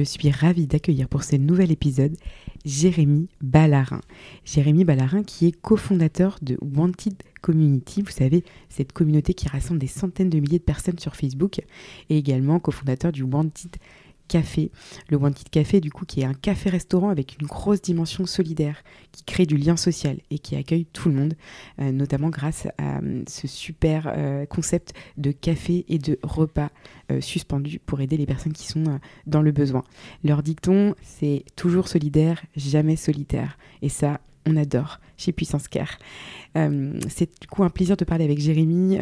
Je suis ravie d'accueillir pour ce nouvel épisode Jérémy Ballarin. Jérémy Ballarin qui est cofondateur de Wanted Community, vous savez, cette communauté qui rassemble des centaines de milliers de personnes sur Facebook, et également cofondateur du Wanted Café. Le Wanted Café, du coup, qui est un café-restaurant avec une grosse dimension solidaire, qui crée du lien social et qui accueille tout le monde, euh, notamment grâce à euh, ce super euh, concept de café et de repas suspendus pour aider les personnes qui sont dans le besoin. Leur dicton, c'est toujours solidaire, jamais solitaire. Et ça, on adore chez Puissance Care. c'est du coup un plaisir de parler avec Jérémy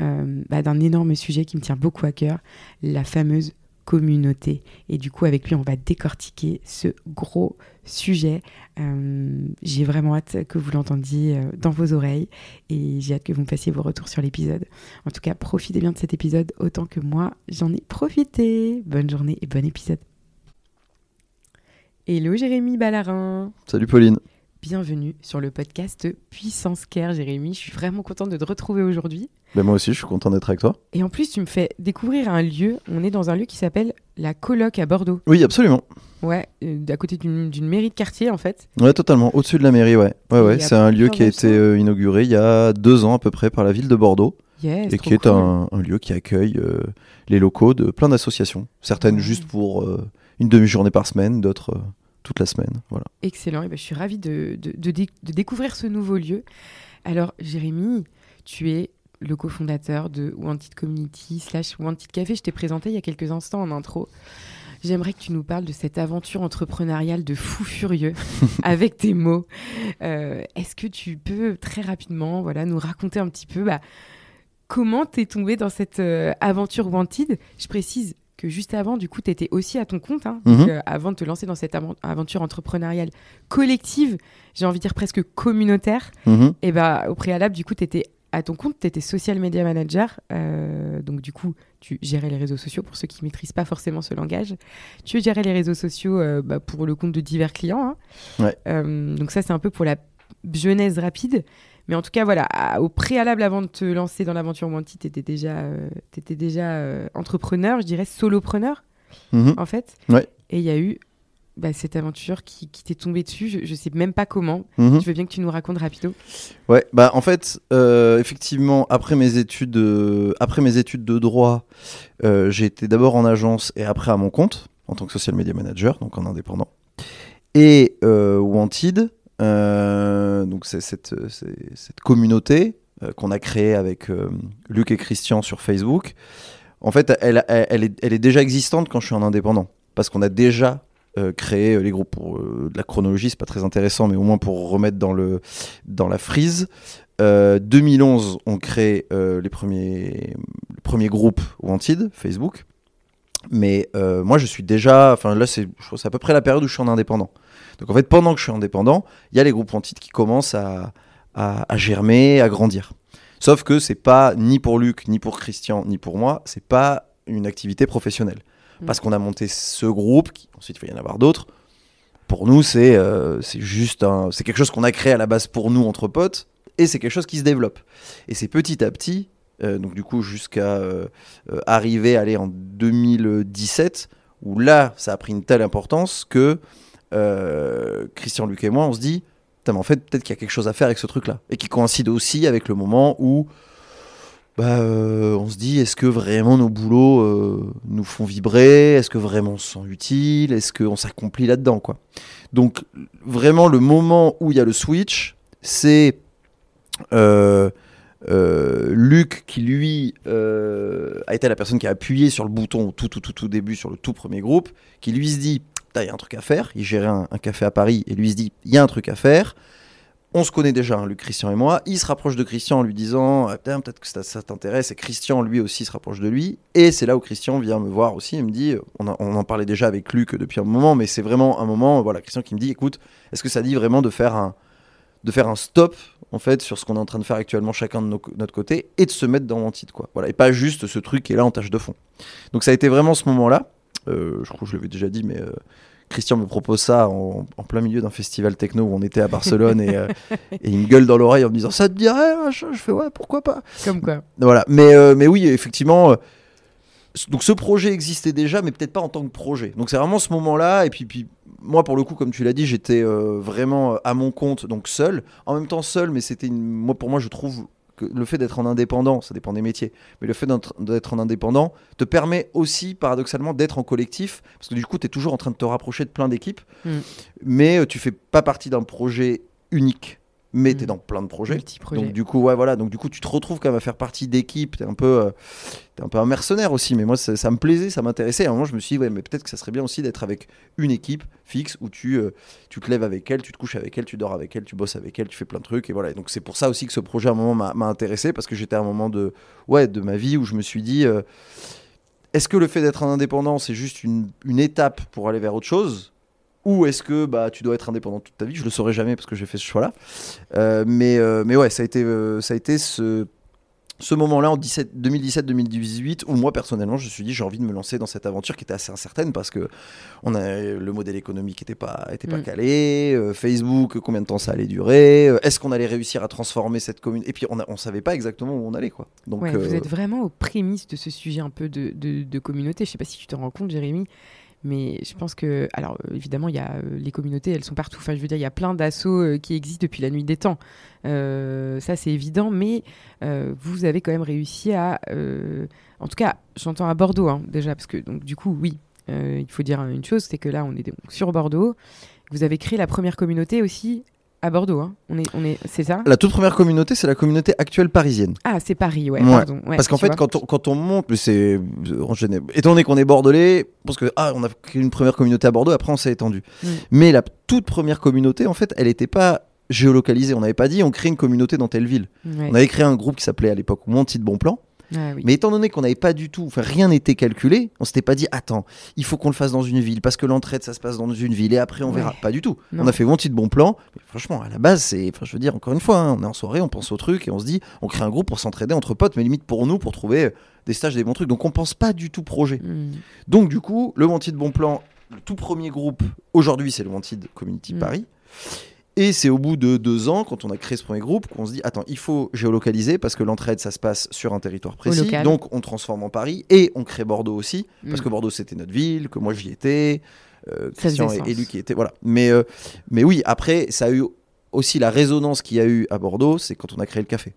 bah, d'un énorme sujet qui me tient beaucoup à cœur, la fameuse communauté. Et du coup, avec lui, on va décortiquer ce gros sujet. Euh, j'ai vraiment hâte que vous l'entendiez euh, dans vos oreilles et j'ai hâte que vous me fassiez vos retours sur l'épisode. En tout cas, profitez bien de cet épisode autant que moi, j'en ai profité. Bonne journée et bon épisode. Hello Jérémy Ballarin. Salut Pauline. Bienvenue sur le podcast Puissance Care, Jérémy. Je suis vraiment contente de te retrouver aujourd'hui. Ben moi aussi, je suis content d'être avec toi. Et en plus, tu me fais découvrir un lieu. On est dans un lieu qui s'appelle la Coloc à Bordeaux. Oui, absolument. Ouais, euh, à côté d'une mairie de quartier, en fait. Ouais, totalement. Au-dessus de la mairie, ouais. Ouais, ouais. C'est un lieu qui a été euh, inauguré il y a deux ans à peu près par la ville de Bordeaux. Yes, et qui est un, lieu qui accueille euh, les locaux de plein d'associations. Certaines juste pour une demi-journée par semaine, d'autres toute la semaine. Voilà. Excellent, et ben, je suis ravie de, de, découvrir ce nouveau lieu. Alors, Jérémy, tu es le cofondateur de Wanted Community slash Wanted Café. Je t'ai présenté il y a quelques instants en intro. J'aimerais que tu nous parles de cette aventure entrepreneuriale de fou furieux avec tes mots. Euh, est-ce que tu peux très rapidement voilà, nous raconter un petit peu bah, comment tu es tombé dans cette euh, aventure Wanted? Je précise, que juste avant, du coup, tu étais aussi à ton compte, hein. mhm. euh, avant de te lancer dans cette aventure entrepreneuriale collective, j'ai envie de dire presque communautaire, mhm. et bah, au préalable, du coup, tu étais à ton compte, tu étais social media manager, euh, donc du coup, tu gérais les réseaux sociaux pour ceux qui ne maîtrisent pas forcément ce langage. Tu gérais les réseaux sociaux euh, bah, pour le compte de divers clients. Hein. donc ça, c'est un peu pour la genèse rapide. Mais en tout cas, voilà, au préalable, avant de te lancer dans l'aventure Wanty, tu étais déjà, euh, étais déjà euh, entrepreneur, je dirais solopreneur, mhm. en fait. Ouais. Et il y a eu bah, cette aventure qui, qui t'est tombée dessus. Je, ne sais même pas comment. Mhm. Je veux bien que tu nous racontes rapido. Ouais, bah en fait, euh, effectivement, après mes études, après mes études de droit, j'ai été d'abord en agence et après à mon compte en tant que social media manager, donc en indépendant. Et Wanted, euh, donc c'est cette, communauté euh, qu'on a créée avec euh, Luc et Christian sur Facebook. En fait, elle, est, déjà existante quand je suis en indépendant. Parce qu'on a déjà créé les groupes pour de la chronologie, c'est pas très intéressant, mais au moins pour remettre dans la frise. 2011, on crée les premiers, le premier groupe Wanted, Facebook. Mais moi, je suis déjà. Enfin, là, c'est à peu près la période où je suis en indépendant. Donc en fait, pendant que je suis indépendant, il y a les groupes Wanted qui commencent à, germer, à grandir. Sauf que c'est pas ni pour Luc, ni pour Christian, ni pour moi, c'est pas une activité professionnelle. Mm. Parce qu'on a monté ce groupe, qui, ensuite il va y en avoir d'autres. Pour nous, c'est euh, juste un, c'est quelque chose qu'on a créé à la base pour nous entre potes, et c'est quelque chose qui se développe. Et c'est petit à petit, euh, donc du coup jusqu'à euh, arriver à aller en 2017, où là, ça a pris une telle importance que euh, Christian, Luc et moi, on se dit, mais en fait, peut-être qu'il y a quelque chose à faire avec ce truc-là. Et qui coïncide aussi avec le moment où bah, euh, on se dit, est-ce que vraiment nos boulots euh, nous font vibrer? Est-ce que vraiment on se sent utile? Est-ce qu'on s'accomplit là-dedans quoi? Donc, vraiment, le moment où il y a le switch, c'est Luc qui, lui, a été la personne qui a appuyé sur le bouton tout, tout, tout, tout début, sur le tout premier groupe, qui lui se dit, il y a un truc à faire. Il gérait un, café à Paris et lui se dit, il y a un truc à faire. on se connaît déjà, hein, Luc, Christian et moi. Il se rapproche de Christian en lui disant ah, peut-être que ça, t'intéresse. Et Christian, lui aussi, se rapproche de lui. Et c'est là où Christian vient me voir aussi. Il me dit on, en parlait déjà avec Luc depuis un moment, mais c'est vraiment un moment. Voilà, Christian qui me dit écoute, est-ce que ça dit vraiment de faire un, de faire un stop en fait sur ce qu'on est en train de faire actuellement chacun de notre côté et de se mettre dans Wanted quoi. Voilà, et pas juste ce truc qui est là en tâche de fond. Donc ça a été vraiment ce moment-là. Euh, je crois que je l'avais déjà dit, mais euh, Christian me propose ça en, en plein milieu d'un festival techno où on était à Barcelone et, euh, et il me gueule dans l'oreille en me disant ça te dirait Je fais ouais pourquoi pas. Comme quoi. Voilà, mais, euh, mais oui, effectivement. donc ce projet existait déjà, mais peut-être pas en tant que projet. Donc c'est vraiment ce moment-là. Et puis, puis moi, pour le coup, comme tu l'as dit, j'étais vraiment à mon compte, donc seul. En même temps seul, mais c'était une... moi pour moi, je trouve que le fait d'être en indépendant, ça dépend des métiers, mais le fait d'être d'être en indépendant te permet aussi, paradoxalement, d'être en collectif, parce que du coup, tu es toujours en train de te rapprocher de plein d'équipes, Mm. mais euh, tu fais pas partie d'un projet unique, mais tu es Mm. dans plein de projets. Donc du coup, ouais, voilà. Donc du coup, tu te retrouves quand même à faire partie d'équipe. T'es un peu, euh, t'es un peu un mercenaire aussi. Mais moi, ça, ça me plaisait, ça m'intéressait. À un moment, je me suis dit, ouais, mais peut-être que ça serait bien aussi d'être avec une équipe fixe où tu, euh, tu te lèves avec elle, tu te couches avec elle, tu dors avec elle, tu bosses avec elle, tu fais plein de trucs. Et voilà. Et donc c'est pour ça aussi que ce projet à un moment m'a m'a intéressé parce que j'étais à un moment de, ouais, de ma vie où je me suis dit, euh, est-ce que le fait d'être un indépendant, c'est juste une, une étape pour aller vers autre chose? Ou est-ce que bah, tu dois être indépendant toute ta vie? Je le saurai jamais parce que j'ai fait ce choix-là. Euh, mais, euh, mais ouais, ça a été, euh, ça a été ce, ce moment-là en 17 2017-2018 où moi personnellement je me suis dit j'ai envie de me lancer dans cette aventure qui était assez incertaine parce que on a, le modèle économique n'était pas, était pas Mm. calé, euh, Facebook combien de temps ça allait durer, euh, est-ce qu'on allait réussir à transformer cette commune? Et puis on, on savait pas exactement où on allait quoi. Donc Ouais, euh, Vous êtes vraiment aux prémices de ce sujet un peu de, de- de communauté. Je sais pas si tu te rends compte, Jérémy, mais je pense que, alors euh, évidemment, il y a euh, les communautés, elles sont partout. Enfin, je veux dire, il y a plein d'assauts euh, qui existent depuis la nuit des temps. Ça, c'est évident, mais vous avez quand même réussi à, en tout cas, j'entends à Bordeaux hein, déjà, parce que donc du coup, oui, il faut dire une chose, c'est que là, on est sur Bordeaux. Vous avez créé la première communauté aussi à Bordeaux. hein. On est, on est, c'est ça? La toute première communauté c'est la communauté actuelle parisienne. Ah, c'est Paris, ouais. Ouais, Pardon. Ouais, Parce qu'en fait, quand on, quand on monte, c'est étant donné qu'on est bordelais, parce que ah, on a créé une première communauté à Bordeaux, après on s'est étendu. Mm. Mais la toute première communauté, en fait, elle n'était pas géolocalisée. On n'avait pas dit on crée une communauté dans telle ville. Ouais. On avait créé un groupe qui s'appelait à l'époque Wanted Bon Plan. Ah oui. Mais étant donné qu'on n'avait pas du tout, enfin rien n'était calculé, on s'était pas dit attends, il faut qu'on le fasse dans une ville parce que l'entraide ça se passe dans une ville et après on Ouais. verra. Pas du tout. Non. On a fait Wanted Bon Plan. Mais franchement, à la base, c'est, enfin je veux dire encore une fois, hein, on est en soirée, on pense au truc et on se dit on crée un groupe pour s'entraider entre potes, mais limite pour nous pour trouver des stages, des bons trucs. Donc on pense pas du tout projet. Hmm. Donc du coup, le Wanted Bon Plan, le tout premier groupe, aujourd'hui c'est le Wanted Community Mm. Paris. Et c'est au bout de deux ans, quand on a créé ce premier groupe, qu'on se dit attends, il faut géolocaliser parce que l'entraide ça se passe sur un territoire précis. local. Donc on transforme en Paris et on crée Bordeaux aussi parce Mm. que Bordeaux c'était notre ville, que moi j'y étais, euh, Christian et. Luc y étaient. Voilà. Mais, euh, mais oui, après ça a eu aussi la résonance qu'il y a eu à Bordeaux, c'est quand on a créé le café.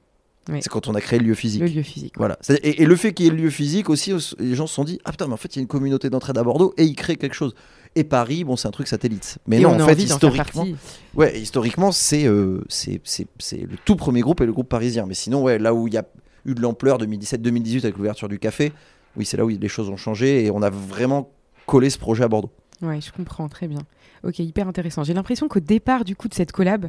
Oui. C'est quand on a créé le lieu physique. Le lieu physique. Voilà. Et, et le fait qu'il y ait le lieu physique aussi, les gens se sont dit Ah putain, mais en fait, il y a une communauté d'entraide à Bordeaux et ils créent quelque chose. Et Paris, bon, c'est un truc satellite. Mais Et non, on en fait, historiquement, partie. ouais, historiquement, c'est euh, c'est le tout premier groupe et le groupe parisien. Mais sinon, ouais, là où il y a eu de l'ampleur 2017-2018 avec l'ouverture du café, oui, c'est là où les choses ont changé et on a vraiment collé ce projet à Bordeaux. Ouais, je comprends très bien. Ok, hyper intéressant. J'ai l'impression qu'au départ du coup de cette collab,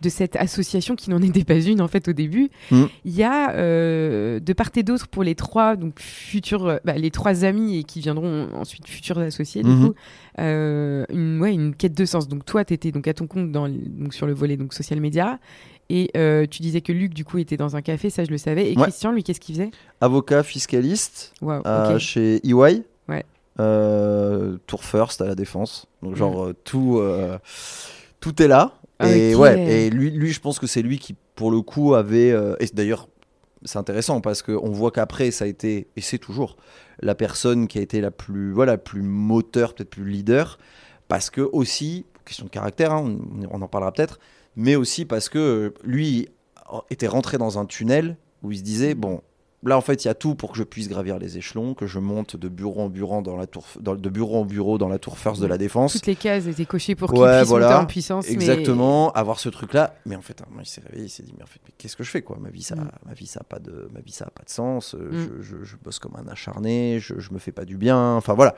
de cette association qui n'en était pas une en fait au début, Mm. il y a euh, de part et d'autre pour les trois donc futurs, euh, bah, les trois amis et qui viendront ensuite futurs associés du Mhm. coup, euh, une ouais une quête de sens. Donc toi, tu étais donc à ton compte dans, donc sur le volet donc social media. Et euh, tu disais que Luc, du coup, était dans un café, ça je le savais. Et Ouais. Christian, lui, qu'est-ce qu'il faisait? Avocat fiscaliste chez EY. Ouais. Euh, Tour First à la défense. Donc genre euh, tout, euh, tout est là. Et Ok. ouais. Et lui, lui, je pense que c'est lui qui, pour le coup, avait. euh, et d'ailleurs, c'est intéressant parce qu'on voit qu'après, ça a été et c'est toujours la personne qui a été la plus, voilà, plus moteur, peut-être plus leader, parce que aussi question de caractère, hein, on, on en parlera peut-être, mais aussi parce que euh, lui était rentré dans un tunnel où il se disait bon. Là, en fait, il y a tout pour que je puisse gravir les échelons, que je monte de bureau en bureau dans la tour, dans- de bureau en bureau dans la tour First de la Défense. Toutes les cases étaient cochées pour qu'il Ouais, puisse voilà. monter en puissance. mais- Exactement, avoir ce truc-là. Mais en fait, moment, il s'est réveillé, il s'est dit, mais en fait, qu'est-ce que je fais quoi? Ma vie, ça, Mm. ma vie, ça a pas de, ma vie, ça a pas de sens. euh, Mm. Je, je- je bosse comme un acharné, je, je me fais pas du bien. Enfin voilà.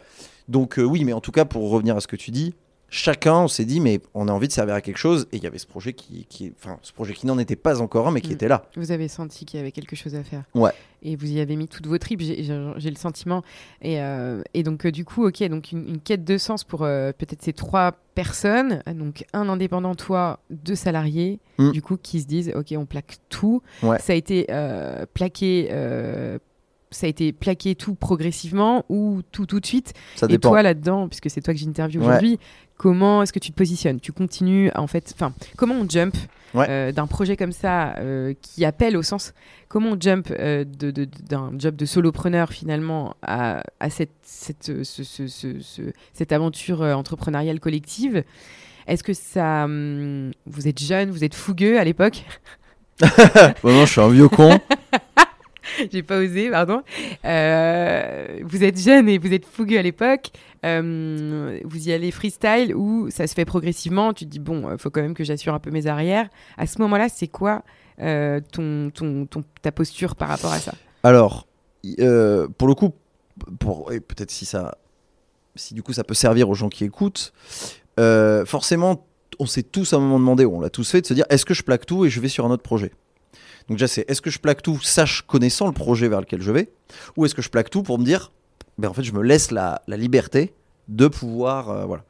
Donc euh, oui, mais en tout cas, pour revenir à ce que tu dis, chacun, on s'est dit, mais on a envie de servir à quelque chose. Et il y avait ce projet qui, qui enfin, ce projet qui n'en était pas encore un, mais qui Mm. était là. Vous avez senti qu'il y avait quelque chose à faire. Ouais. Et vous y avez mis toutes vos tripes, j'ai le sentiment. Et, euh, et donc, euh, du coup, ok, donc une, une quête de sens pour euh, peut-être ces trois personnes. Donc, un indépendant, toi, deux salariés, Mm. du coup, qui se disent, ok, on plaque tout. Ouais. Ça a été plaqué. Ça a été plaqué tout progressivement ou tout tout de suite Ça Et toi là-dedans, puisque c'est toi que j'interviewe Ouais. aujourd'hui, comment est-ce que tu te positionnes? Tu continues, en fait, enfin, comment on jump Ouais. euh, d'un projet comme ça euh, qui appelle au sens, comment on jump euh, d'un job de solopreneur finalement à, à cette, cette, ce- ce- ce- ce- cette aventure entrepreneuriale collective? Est-ce que ça, hum, vous êtes jeune, vous êtes fougueux à l'époque? Bon, non, je suis un vieux con. J'ai pas osé, pardon. Euh, vous êtes jeune et vous êtes fougueux à l'époque. Euh, vous y allez freestyle ou ça se fait progressivement. Tu te dis, bon, il faut quand même que j'assure un peu mes arrières. À ce moment-là, c'est quoi euh, ton, ton, ton- ta posture par rapport à ça? Alors, euh, pour le coup, pour, peut-être si ça, si du coup ça peut servir aux gens qui écoutent, euh, forcément, on s'est tous à un moment demandé, on l'a tous fait, de se dire est-ce que je plaque tout et je vais sur un autre projet? Donc déjà, c'est est-ce que je plaque tout, sache connaissant le projet vers lequel je vais, ou est-ce que je plaque tout pour me dire, ben en fait, je me laisse la, la liberté de pouvoir, euh, voilà.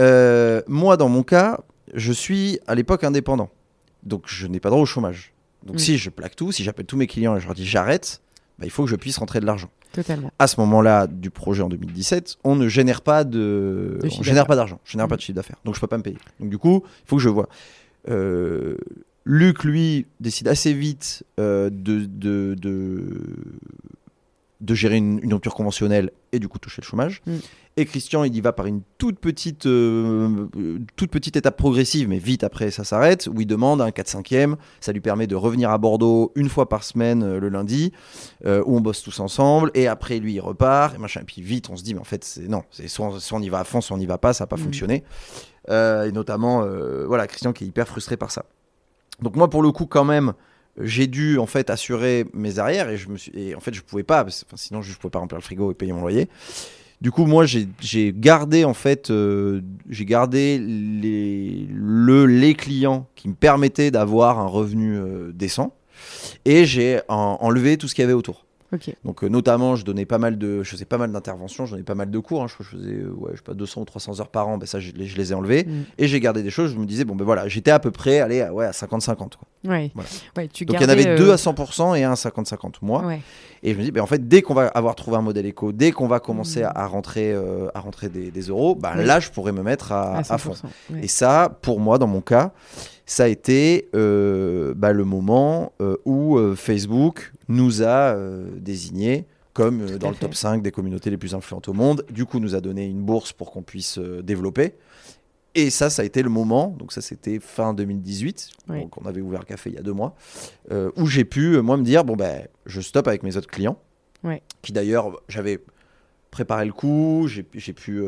Euh, moi, dans mon cas, je suis à l'époque indépendant, donc je n'ai pas droit au chômage. Donc Mm. si je plaque tout, si j'appelle tous mes clients et je leur dis j'arrête, bah, il faut que je puisse rentrer de l'argent. Totalement. À ce moment-là du projet en 2017, on ne génère pas de, De on génère pas d'argent, je génère Mm. pas de chiffre d'affaires, donc je peux pas me payer. Donc du coup, il faut que je vois. Euh, Luc, lui, décide assez vite euh, de, de, de, de gérer une, une rupture conventionnelle et du coup toucher le chômage. Mm. Et Christian, il y va par une toute petite, euh, toute petite étape progressive, mais vite après ça s'arrête, où il demande un 4-5e. Ça lui permet de revenir à Bordeaux une fois par semaine euh, le lundi, euh, où on bosse tous ensemble. Et après, lui, il repart. Et, machin. et puis vite, on se dit, mais en fait, c'est non, c'est soit, on- soit on y va à fond, soit on n'y va pas, ça n'a pas Mm. fonctionné. Et notamment, voilà, Christian qui est hyper frustré par ça. Donc moi, pour le coup, quand même, j'ai dû en fait assurer mes arrières et je me suis et en fait je pouvais pas parce- enfin, sinon je pouvais pas remplir le frigo et payer mon loyer. Du coup, moi, j'ai gardé en fait, euh, j'ai gardé les, le, les clients qui me permettaient d'avoir un revenu euh, décent et j'ai en- enlevé tout ce qu'il y avait autour. Donc, euh, notamment, je donnais pas mal de, je faisais pas mal d'interventions, je donnais pas mal de cours. hein. je faisais, euh, ouais, je sais pas, 200 ou 300 heures par an. Ben ça, je, les- je les ai enlevés Mm. et j'ai gardé des choses. Je me disais, bon, ben voilà, j'étais à peu près, allez, à- ouais, à 50-50. quoi. Ouais. Voilà. ouais. Tu Donc, il y en avait deux euh, à 100% et un à 50-50 moi. Ouais. Et je me dis, ben, en fait, dès qu'on va avoir trouvé un modèle éco, dès qu'on va commencer Mm. à, à rentrer, euh, à rentrer des, des euros, ben, là, je pourrais me mettre à, à à fond. 100%. ouais. Et ça, pour moi, dans mon cas, ça a été euh, bah, le moment euh, où euh, Facebook nous a désignés comme dans le fait. top 5 des communautés les plus influentes au monde. Du coup, nous a donné une bourse pour qu'on puisse développer. Et ça, ça a été le moment, donc ça c'était fin 2018, Oui. donc on avait ouvert le café il y a deux mois, où j'ai pu, moi, me dire, bon ben, je stoppe avec mes autres clients, qui d'ailleurs, j'avais préparé le coup, j'ai pu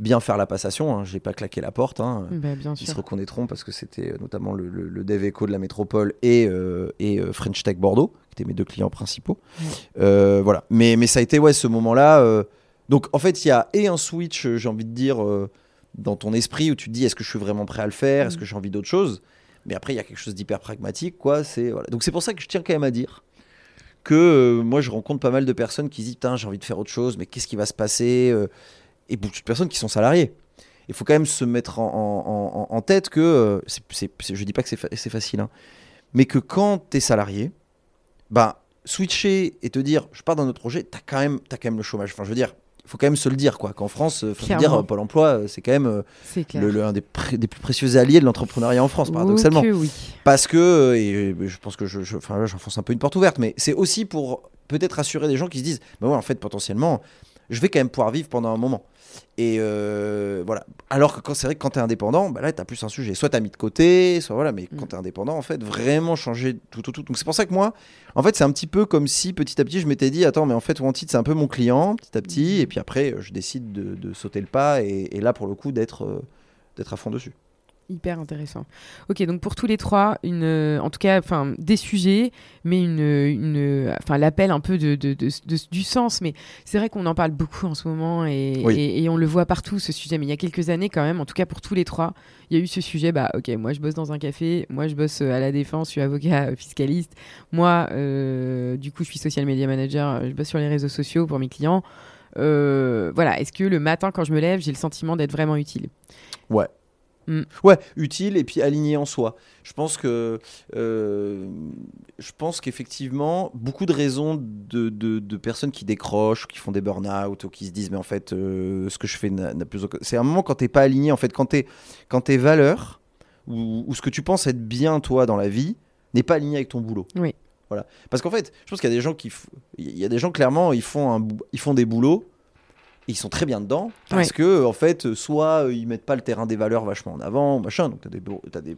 bien faire la passation, hein, j'ai pas claqué la porte, hein, Bah, bien ils se reconnaîtront parce que c'était euh, notamment le, le, le Dev Eco de la métropole et, euh, et euh, French Tech Bordeaux, qui étaient mes deux clients principaux. Ouais. Euh, voilà. Mais, mais ça a été ouais, ce moment-là. euh, Donc en fait, il y a et un switch, j'ai envie de dire, dans ton esprit où tu te dis est-ce que je suis vraiment prêt à le faire? Est-ce Mm. que j'ai envie d'autre chose? Mais après, il y a quelque chose d'hyper pragmatique. quoi. C'est voilà. Donc c'est pour ça que je tiens quand même à dire que euh, moi, je rencontre pas mal de personnes qui disent Putain, j'ai envie de faire autre chose, mais qu'est-ce qui va se passer euh, Et beaucoup de personnes qui sont salariées il faut quand même se mettre en, en- en- tête que, euh, je dis pas que c'est, fa- facile, hein, mais que quand tu es salarié, bah, switcher et te dire je pars dans notre projet, tu as quand, même- t'as quand même le chômage. Enfin, je veux dire, il faut quand même se le dire, quoi. Qu'en France, euh, faut dire, euh, Pôle emploi, c'est quand même le, le- un des, des plus précieux alliés de l'entrepreneuriat en France, paradoxalement. Que oui. Parce que, et je pense que je, je- j'enfonce un peu une porte ouverte, mais c'est aussi pour peut-être rassurer des gens qui se disent, bah ouais, en fait, potentiellement, je vais quand même pouvoir vivre pendant un moment. Et euh, voilà. Alors que quand c'est vrai que quand tu es indépendant, bah là, tu as plus un sujet. Soit tu as mis de côté, soit voilà, mais quand Mm. tu es indépendant, en fait, vraiment changer tout, tout, tout. Donc c'est pour ça que moi, en fait, c'est un petit peu comme si petit à petit, je m'étais dit, attends, mais en fait, Wanted, c'est un peu mon client, petit à petit, Mm. et puis après, je décide de, de sauter le pas, et, et là, pour le coup, d'être euh, d'être à fond dessus. Hyper intéressant. Ok, donc pour tous les trois, une, euh, en tout cas, enfin, des sujets, mais une, une, enfin, l'appel un peu de, de- de- de- du sens. Mais c'est vrai qu'on en parle beaucoup en ce moment et, Oui. et- et on le voit partout ce sujet. Mais il y a quelques années quand même, en tout cas pour tous les trois, il y a eu ce sujet. Bah, ok, moi je bosse dans un café, moi je bosse euh, à la défense, je suis avocat euh, fiscaliste. Moi, euh, du coup, je suis social media manager, je bosse sur les réseaux sociaux pour mes clients. Euh, voilà, est-ce que le matin quand je me lève, j'ai le sentiment d'être vraiment utile? Ouais. Mm. Ouais, utile et puis aligné en soi. Je pense que, euh, je pense qu'effectivement, beaucoup de raisons de, de- de personnes qui décrochent, qui font des burn-out ou qui se disent mais en fait euh, ce que je fais n'a plus aucun. C'est un moment quand t'es pas aligné en fait, quand t'es quand tes valeurs ou, ou ce que tu penses être bien toi dans la vie n'est pas aligné avec ton boulot. Oui. Voilà. Parce qu'en fait, je pense qu'il y a des gens qui, il y a des gens clairement ils font un, ils font des boulots ils sont très bien dedans parce Ouais. que en fait soit euh, ils mettent pas le terrain des valeurs vachement en avant machin donc t'as des, t'as des,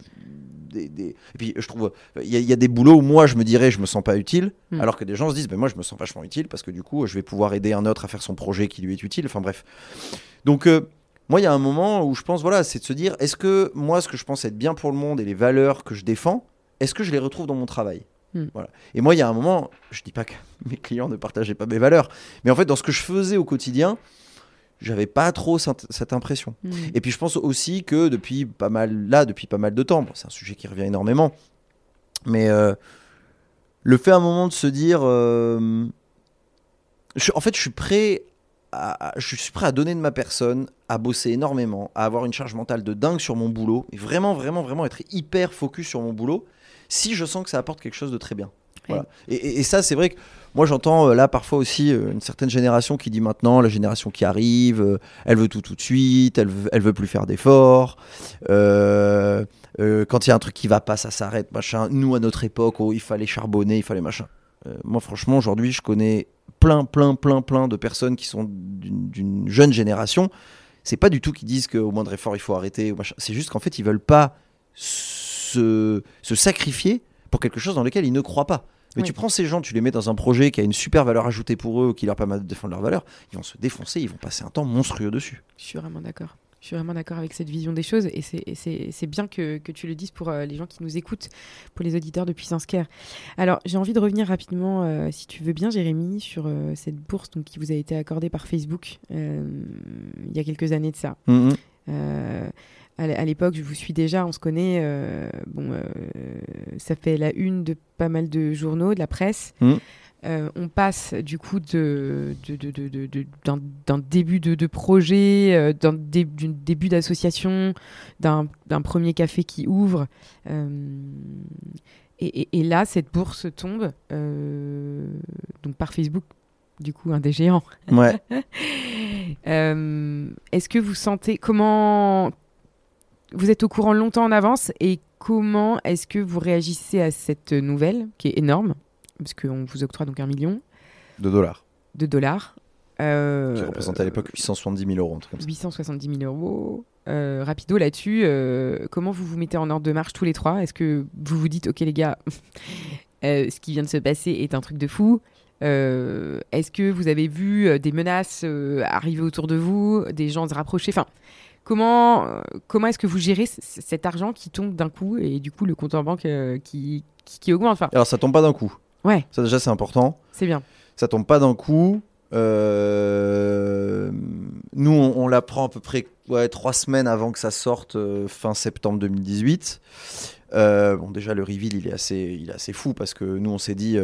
des, des- et puis je trouve il y, a- il y a des boulots où moi je me dirais je me sens pas utile Mm. alors que des gens se disent ben moi je me sens vachement utile parce que du coup je vais pouvoir aider un autre à faire son projet qui lui est utile enfin bref donc euh, moi il y a un moment où je pense voilà c'est de se dire est-ce que moi ce que je pense être bien pour le monde et les valeurs que je défends est-ce que je les retrouve dans mon travail? Mm. voilà. Et moi, il y a un moment, je dis pas que mes clients ne partageaient pas mes valeurs, mais en fait, dans ce que je faisais au quotidien, j'avais pas trop cette, impression. Hmm. Et puis je pense aussi que depuis pas mal là, depuis pas mal de temps, bon, c'est un sujet qui revient énormément, mais euh, le fait à un moment de se dire, euh, je- en fait, je suis prêt. À- je suis prêt à donner de ma personne, à bosser énormément, à avoir une charge mentale de dingue sur mon boulot, et vraiment, vraiment, vraiment être hyper focus sur mon boulot, si je sens que ça apporte quelque chose de très bien. Voilà. Et, et- et ça, c'est vrai que moi, j'entends euh, là parfois aussi euh, une certaine génération qui dit maintenant, la génération qui arrive, euh, elle veut tout tout de suite, elle veut, elle veut plus faire d'efforts. Quand il y a un truc qui va pas, ça s'arrête, machin. Nous, à notre époque, oh, il fallait charbonner, il fallait machin. Moi, franchement, aujourd'hui, je connais plein, plein, plein, plein de personnes qui sont d'une jeune génération. C'est pas du tout qu'ils disent qu'au moindre effort, il faut arrêter. C'est juste qu'en fait, ils veulent pas se, se sacrifier pour quelque chose dans lequel ils ne croient pas. Mais Oui. tu prends ces gens, tu les mets dans un projet qui a une super valeur ajoutée pour eux, qui leur permet de défendre leurs valeurs, ils vont se défoncer, ils vont passer un temps monstrueux dessus. Je suis vraiment d'accord. Je suis vraiment d'accord avec cette vision des choses et c'est- bien que, que tu le dises pour euh, les gens qui nous écoutent, pour les auditeurs de Puissance Care. Alors, j'ai envie de revenir rapidement, euh, si tu veux bien, Jérémy, sur euh, cette bourse donc, qui vous a été accordée par Facebook il y a quelques années de ça. Mhm. À l'époque, je vous suis déjà, on se connaît. euh, bon, euh, ça fait la une de pas mal de journaux, de la presse. Mhm. Euh, on passe du coup de, d'un, début de, de projet, d'un dé- début d'association, d'un, premier café qui ouvre. et, et- et là, cette bourse tombe donc par Facebook, du coup, un des géants. Ouais. Euh, est-ce que vous sentez comment vous êtes au courant longtemps en avance et comment est-ce que vous réagissez à cette nouvelle qui est énorme parce qu'on vous octroie donc un million De dollars. de dollars. Euh, Qui représentait à l'époque 870 000 euros. comme ça. 870 000 euros. Euh, rapido là-dessus, euh, comment vous vous mettez en ordre de marche tous les trois? Est-ce que vous vous dites, ok les gars, euh, ce qui vient de se passer est un truc de fou? Euh, Est-ce que vous avez vu des menaces euh, arriver autour de vous, des gens se rapprocher? Enfin, comment, euh, comment est-ce que vous gérez cet argent qui tombe d'un coup et du coup le compte en banque euh, qui, qui, qui augmente Enfin, Alors ça tombe pas d'un coup. ouais, Ça déjà c'est important. c'est bien. Ça tombe pas d'un coup. Euh, Nous on, on l'apprend à peu près ouais, trois semaines avant que ça sorte euh, fin septembre 2018. Euh, bon déjà le reveal il est assez, il est assez fou parce que nous on s'est dit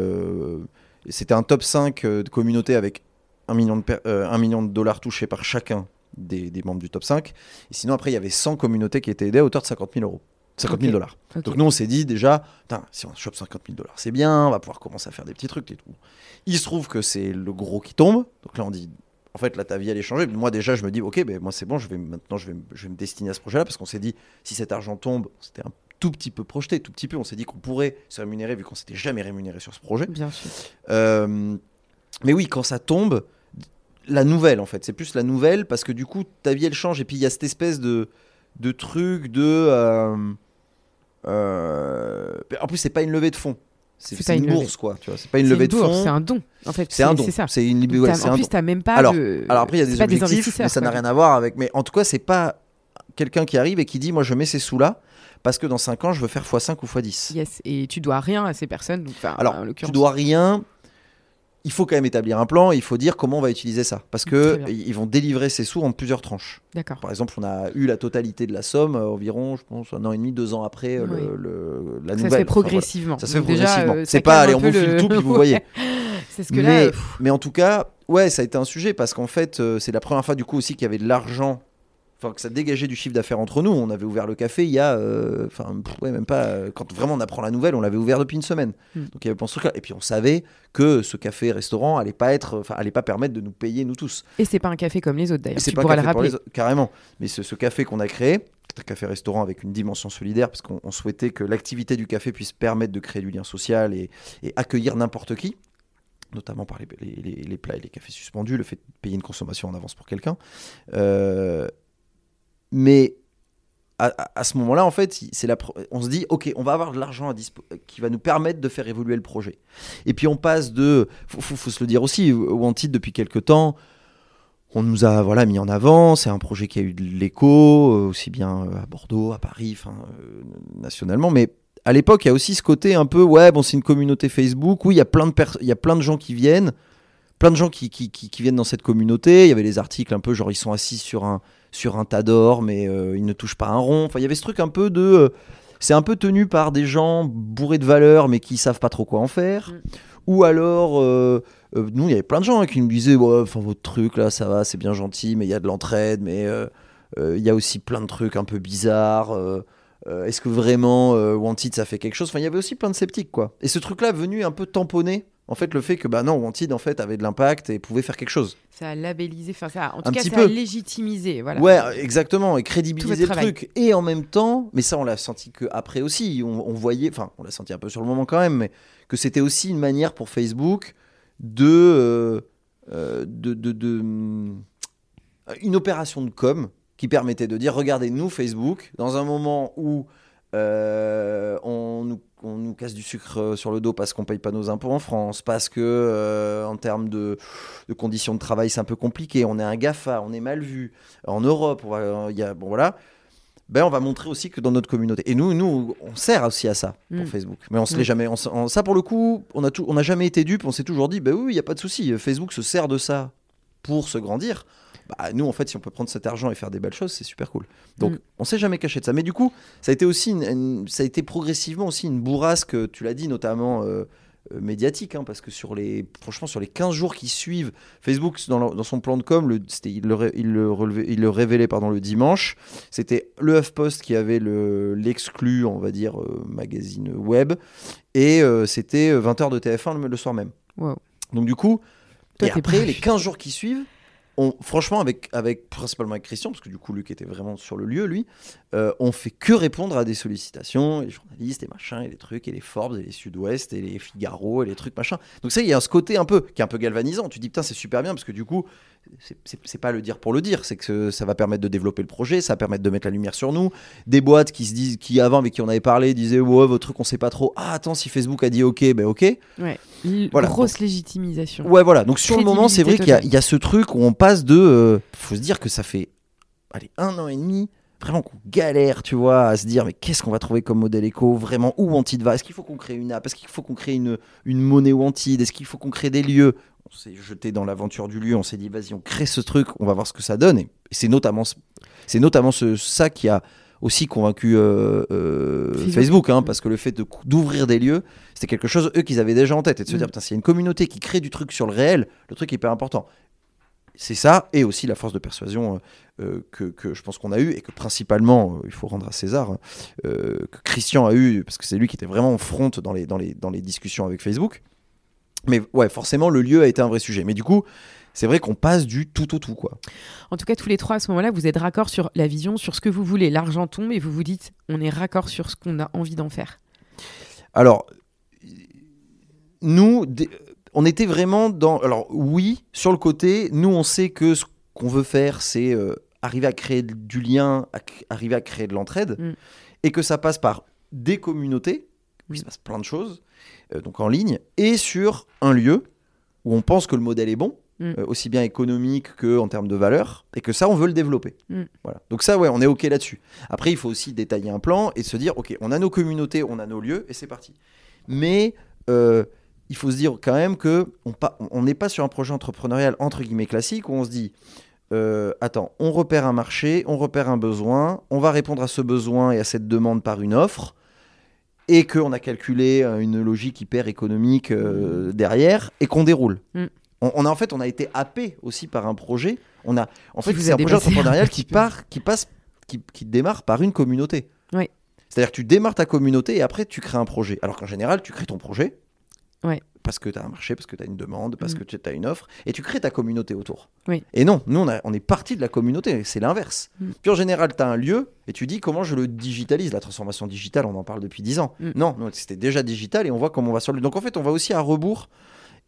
c'était un top 5 euh, de communauté avec un million de, per- euh, un million de dollars touchés par chacun des, des membres du top 5. Et sinon après il y avait 100 communautés qui étaient aidées à hauteur de 50 000 euros. 50 000 Ok. dollars. Donc nous, on s'est dit déjà, si on chope 50 000 dollars, c'est bien, on va pouvoir commencer à faire des petits trucs et tout. Il se trouve que c'est le gros qui tombe. Donc là, on dit, en fait, là, ta vie, elle est changée. Moi, déjà, je me dis, ok, ben, moi, c'est bon, je vais, maintenant, je vais, je vais me destiner à ce projet-là parce qu'on s'est dit, si cet argent tombe, c'était un tout petit peu projeté, tout petit peu. On s'est dit qu'on pourrait se rémunérer vu qu'on s'était jamais rémunéré sur ce projet. Bien sûr. Euh, mais oui, quand ça tombe, la nouvelle en fait, c'est plus la nouvelle parce que du coup ta vie elle change et puis il y a cette espèce de, de truc de. euh, euh, en plus, c'est pas une levée de fonds, c'est pas une, bourse quoi, tu vois. C'est pas une levée de fonds, C'est un don, en fait. c'est un don. C'est ça. C'est une ouais, en un plus, t'as même pas Alors- de. Alors après, il y a des objectifs, mais ça n'a rien à voir avec. Mais en tout cas, c'est pas quelqu'un qui arrive et qui dit moi je mets ces sous là parce que dans 5 ans je veux faire x5 ou x10. Yes, et tu dois rien à ces personnes. donc, Alors, en tu dois rien. Il faut quand même établir un plan. Il faut dire comment on va utiliser ça, parce que ils vont délivrer ces sous en plusieurs tranches. D'accord. Par exemple, on a eu la totalité de la somme euh, environ, je pense, un an et demi, deux ans après euh, Oui. le, le- la Ça nouvelle. se fait Enfin, progressivement. Ça se fait déjà, progressivement. euh, C'est ça pas, allez, on vous file le- tout, puis vous voyez. C'est ce que mais, là. mais en tout cas, ouais, ça a été un sujet parce qu'en fait, euh, c'est la première fois du coup aussi qu'il y avait de l'argent, enfin que ça dégageait du chiffre d'affaires entre nous. On avait ouvert le café il y a, euh, enfin, ouais, même pas. euh, quand vraiment on apprend la nouvelle, on l'avait ouvert depuis une semaine. Mm. Donc il y avait plein de trucs là. Et puis on savait que ce café-restaurant allait pas être, enfin, allait pas permettre de nous payer nous tous. Et c'est pas un café comme les autres d'ailleurs. C'est Tu pas café le pour rappeler. autres, carrément. Mais ce, ce café qu'on a créé, un café-restaurant avec une dimension solidaire, parce qu'on on souhaitait que l'activité du café puisse permettre de créer du lien social et, et accueillir n'importe qui, notamment par les, les- les- les plats et les cafés suspendus, le fait de payer une consommation en avance pour quelqu'un. Euh, mais à, à- ce moment-là, en fait, c'est la, on se dit, ok, on va avoir de l'argent à dispo- qui va nous permettre de faire évoluer le projet. Et puis on passe de, faut, faut- se le dire aussi, Wanted depuis quelques temps, on nous a voilà mis en avant. C'est un projet qui a eu de l'écho, euh, aussi bien euh, à Bordeaux, à Paris, euh, nationalement. Mais à l'époque, il y a aussi ce côté un peu ouais, bon, c'est une communauté Facebook. Oui, il y a plein de il y a plein de gens qui viennent, plein de gens qui, qui- qui viennent dans cette communauté. Il y avait les articles un peu genre ils sont assis sur un sur un tas d'or, mais euh, ils ne touchent pas un rond. Enfin, il y avait ce truc un peu de euh, c'est un peu tenu par des gens bourrés de valeurs, mais qui savent pas trop quoi en faire. Mm. Ou alors, euh, euh, nous, il y avait plein de gens hein, qui nous disaient, ouais, votre truc là, ça va, c'est bien gentil, mais il y a de l'entraide, mais euh, il y a aussi plein de trucs un peu bizarres. Est-ce que vraiment Wanted ça fait quelque chose? Enfin, il y avait aussi plein de sceptiques, quoi. Et ce truc-là est venu un peu tamponner, en fait, le fait que, bah non, Wanted, en fait, avait de l'impact et pouvait faire quelque chose. Ça a labellisé, enfin ça, a- en tout Un cas, ça peu. a légitisé. Voilà. Ouais, exactement, et crédibiliser le truc. Et en même temps, mais ça on l'a senti que après aussi, on, on voyait, enfin on l'a senti un peu sur le moment quand même, mais que c'était aussi une manière pour Facebook de, euh, euh, de, de- de, hum, une opération de com qui permettait de dire, regardez nous Facebook, dans un moment où euh, on, nous, on nous casse du sucre euh, sur le dos parce qu'on paye pas nos impôts en France, parce que euh, en termes de, de conditions de travail c'est un peu compliqué, on est un GAFA, on est mal vu, en Europe, on va, il y a, bon voilà, ben on va montrer aussi que dans notre communauté. Et nous, nous, on sert aussi à ça pour Mm. Facebook. Mais on se Mm. l'est jamais. on s- on- ça pour le coup, on a tout, on n'a jamais été dupe. On s'est toujours dit, ben oui, il y a pas de souci. Facebook se sert de ça pour se grandir. Bah, nous, en fait, si on peut prendre cet argent et faire des belles choses, c'est super cool. Donc, Mm. on s'est jamais caché de ça. Mais du coup, ça a été aussi, une- une- ça a été progressivement aussi une bourrasque. Tu l'as dit, notamment. euh, euh, médiatique hein, parce que sur les franchement sur les 15 jours qui suivent Facebook dans, dans son plan de com le, c'était- il, le, il, le relevait- il le révélait pardon, le dimanche c'était le HuffPost qui avait le, l'exclu on va dire euh, magazine web et euh, c'était 20h de TF1 le, le soir même Wow. donc du coup Toi, et après les 15 jours qui suivent franchement avec, avec principalement avec Christian parce que du coup Luc était vraiment sur le lieu lui euh, on fait que répondre à des sollicitations, les journalistes et machin, et les trucs, et les Forbes, et les Sud-Ouest, et les Figaro, et les trucs machin. Donc ça, il y a ce côté un peu, qui est un peu galvanisant. Tu dis, putain, c'est super bien, parce que du coup, c'est- pas le dire pour le dire, c'est que ça va permettre de développer le projet, ça va permettre de mettre la lumière sur nous. Des boîtes qui se disent, qui avant, avec qui on avait parlé, disaient, ouais, votre truc, on sait pas trop. Ah, attends, si Facebook a dit OK, ben OK. Ouais. Voilà. Grosse légitimisation. Ouais, voilà. Donc sur le moment, c'est vrai qu'il y, y a ce truc où on passe de. euh, faut se dire que ça fait allez, un an et demi, vraiment qu'on galère, tu vois, à se dire mais qu'est-ce qu'on va trouver comme modèle éco Vraiment, où Wanted va? Est-ce qu'il faut qu'on crée une app? Est-ce qu'il faut qu'on crée une, une monnaie Wanted Est-ce qu'il faut qu'on crée des lieux? On s'est jeté dans l'aventure du lieu, on s'est dit vas-y, on crée ce truc, on va voir ce que ça donne. Et c'est notamment, ce- c'est notamment ce, ça qui a aussi convaincu euh, euh, Facebook. Facebook, hein, Mm. parce que le fait de- d'ouvrir des lieux, c'était quelque chose, eux, qu'ils avaient déjà en tête, et de se Mm. dire, putain, s'il y a une communauté qui crée du truc sur le réel, le truc est hyper important. C'est ça, et aussi la force de persuasion euh, euh, que, que je pense qu'on a eu, et que principalement, euh, il faut rendre à César, euh, que Christian a eu, parce que c'est lui qui était vraiment en front dans les, dans les, dans les discussions avec Facebook. Mais ouais, forcément, le lieu a été un vrai sujet. Mais du coup, c'est vrai qu'on passe du tout au tout, quoi. En tout cas, tous les trois à ce moment-là, vous êtes raccord sur la vision, sur ce que vous voulez. L'argent tombe et vous vous dites, on est raccord sur ce qu'on a envie d'en faire. Alors, nous, on était vraiment dans. Alors, oui, sur le côté, nous, on sait que ce qu'on veut faire, c'est euh, arriver à créer du lien, à arriver à créer de l'entraide, Mm. et que ça passe par des communautés, où il se passe plein de choses, euh, donc en ligne, et sur un lieu où on pense que le modèle est bon, Mm. euh, aussi bien économique que en termes de valeur, et que ça, on veut le développer. Mm. Voilà. Donc ça, ouais, on est ok là-dessus. Après, il faut aussi détailler un plan et se dire, ok, on a nos communautés, on a nos lieux, et c'est parti. Mais il faut se dire quand même que on n'est pas sur un projet entrepreneurial entre guillemets classique où on se dit. euh, attends, on repère un marché, on repère un besoin, on va répondre à ce besoin et à cette demande par une offre, et qu'on a calculé euh, une logique hyper économique euh, derrière, et qu'on déroule. Mm. On, on a en fait, on a été happé aussi par un projet. On a, en Qui fait, c'est un projet un entrepreneurial qui part, qui passe, qui, qui démarre par une communauté. C'est-à-dire que tu démarres ta communauté et après tu crées un projet. Alors qu'en général, tu crées ton projet. Ouais. Parce que tu as un marché, parce que tu as une demande, parce Mm. que tu as une offre, et tu crées ta communauté autour. Oui. Et non, nous, on, a- on est parti de la communauté, c'est l'inverse. Mm. Puis en général, tu as un lieu, et tu dis comment je le digitalise. La transformation digitale, on en parle depuis 10 ans. Mm. Non, c'était déjà digital, et on voit comment on va sur le. Donc en fait, on va aussi à rebours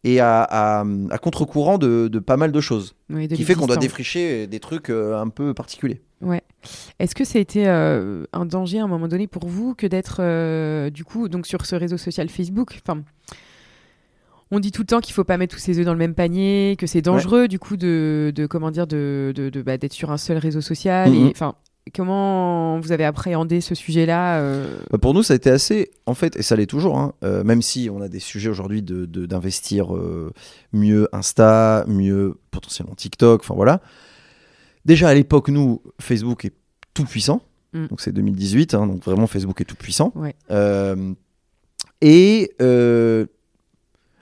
et à, à- à contre-courant de, de pas mal de choses, de qui fait qu'on doit défricher des trucs euh, un peu particuliers. Ouais. Est-ce que ça a été euh, un danger à un moment donné pour vous que d'être euh, du coup donc sur ce réseau social Facebook? Enfin, on dit tout le temps qu'il faut pas mettre tous ses œufs dans le même panier, que c'est dangereux du coup de, de comment dire de, de, de- bah, d'être sur un seul réseau social. Mhm. et, Enfin, comment vous avez appréhendé ce sujet-là euh, Bah, Pour nous, ça a été assez, en fait, et ça l'est toujours, hein, euh, même si on a des sujets aujourd'hui de- de- d'investir euh, mieux Insta, mieux potentiellement TikTok, enfin voilà. Déjà à l'époque, nous, Facebook est tout puissant, Mm. donc c'est 2018, hein, donc vraiment Facebook est tout puissant. Ouais. Et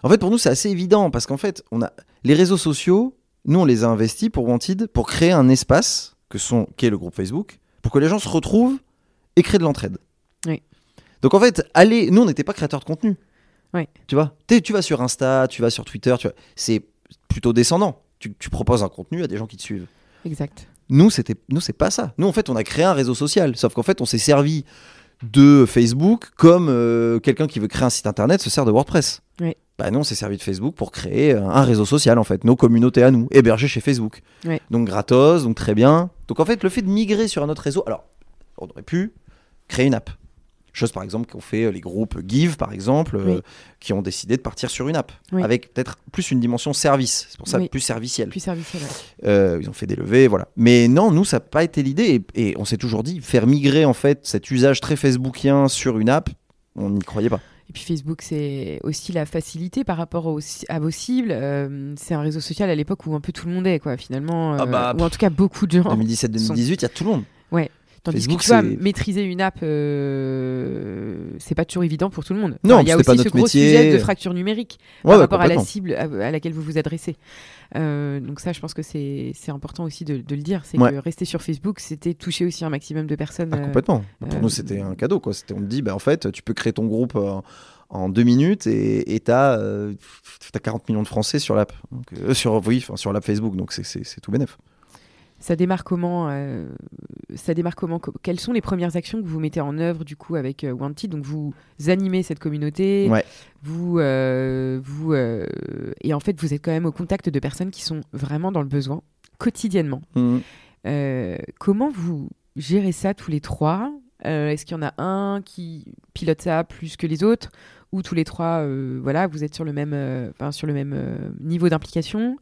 en fait, pour nous, c'est assez évident parce qu'en fait, on a les réseaux sociaux, nous, on les a investis pour Wanted pour créer un espace que sont, qui est le groupe Facebook, pour que les gens se retrouvent et créent de l'entraide. Oui. Donc en fait, allez, nous, on n'était pas créateurs de contenu. Ouais. Tu vois, tu vas sur Insta, tu vas sur Twitter, tu vois, c'est plutôt descendant. Tu, tu proposes un contenu à des gens qui te suivent. Exact. Nous, c'était, nous, c'est pas ça. Nous, en fait, on a créé un réseau social. Sauf qu'en fait, on s'est servi de Facebook comme euh, quelqu'un qui veut créer un site internet se sert de WordPress. Oui. Bah nous, on s'est servi de Facebook pour créer euh, un réseau social, en fait, nos communautés à nous, hébergées chez Facebook. Oui. Donc gratos, donc très bien. Donc en fait, le fait de migrer sur un autre réseau, alors, on aurait pu créer une app. Chose par exemple qu'ont fait euh, les groupes Give par exemple, euh, qui ont décidé de partir sur une app Oui. avec peut-être plus une dimension service. C'est pour ça Oui. plus serviciel. Plus serviciel. ouais. Euh, ils ont fait des levées, voilà. Mais non, nous, ça n'a pas été l'idée. Et, et on s'est toujours dit, faire migrer en fait cet usage très facebookien sur une app, on n'y croyait pas. Et puis Facebook, c'est aussi la facilité par rapport à vos cibles. Euh, c'est un réseau social à l'époque où un peu tout le monde est, quoi, finalement. Ah bah, ou en tout cas, beaucoup de gens. 2017-2018, il y a tout le monde. Tandis Facebook, que tu vois, maîtriser une app, euh, c'est pas toujours évident pour tout le monde. Non, il y a aussi pas ce notre gros métier. sujet de fracture numérique Ouais, par ouais, rapport à la cible à, à laquelle vous vous adressez. Euh, donc ça, je pense que c'est important aussi de, de le dire. C'est Ouais. que rester sur Facebook, c'était toucher aussi un maximum de personnes. Ah, euh, complètement. Pour nous, c'était un cadeau. Quoi. On te dit, bah, en fait, tu peux créer ton groupe en deux minutes et tu as, 40 millions de Français sur l'app. Euh, sur, oui, enfin, sur l'app Facebook. Donc, c'est tout bénef. Ça démarre comment euh, Ça démarre comment Co- Quelles sont les premières actions que vous mettez en œuvre du coup avec euh, Wanted? Donc vous animez cette communauté, Ouais. vous, euh, vous euh, et en fait vous êtes quand même au contact de personnes qui sont vraiment dans le besoin quotidiennement. Euh, comment vous gérez ça tous les trois? Est-ce qu'il y en a un qui pilote ça plus que les autres? Ou tous les trois voilà vous êtes sur le même sur le même niveau d'implication?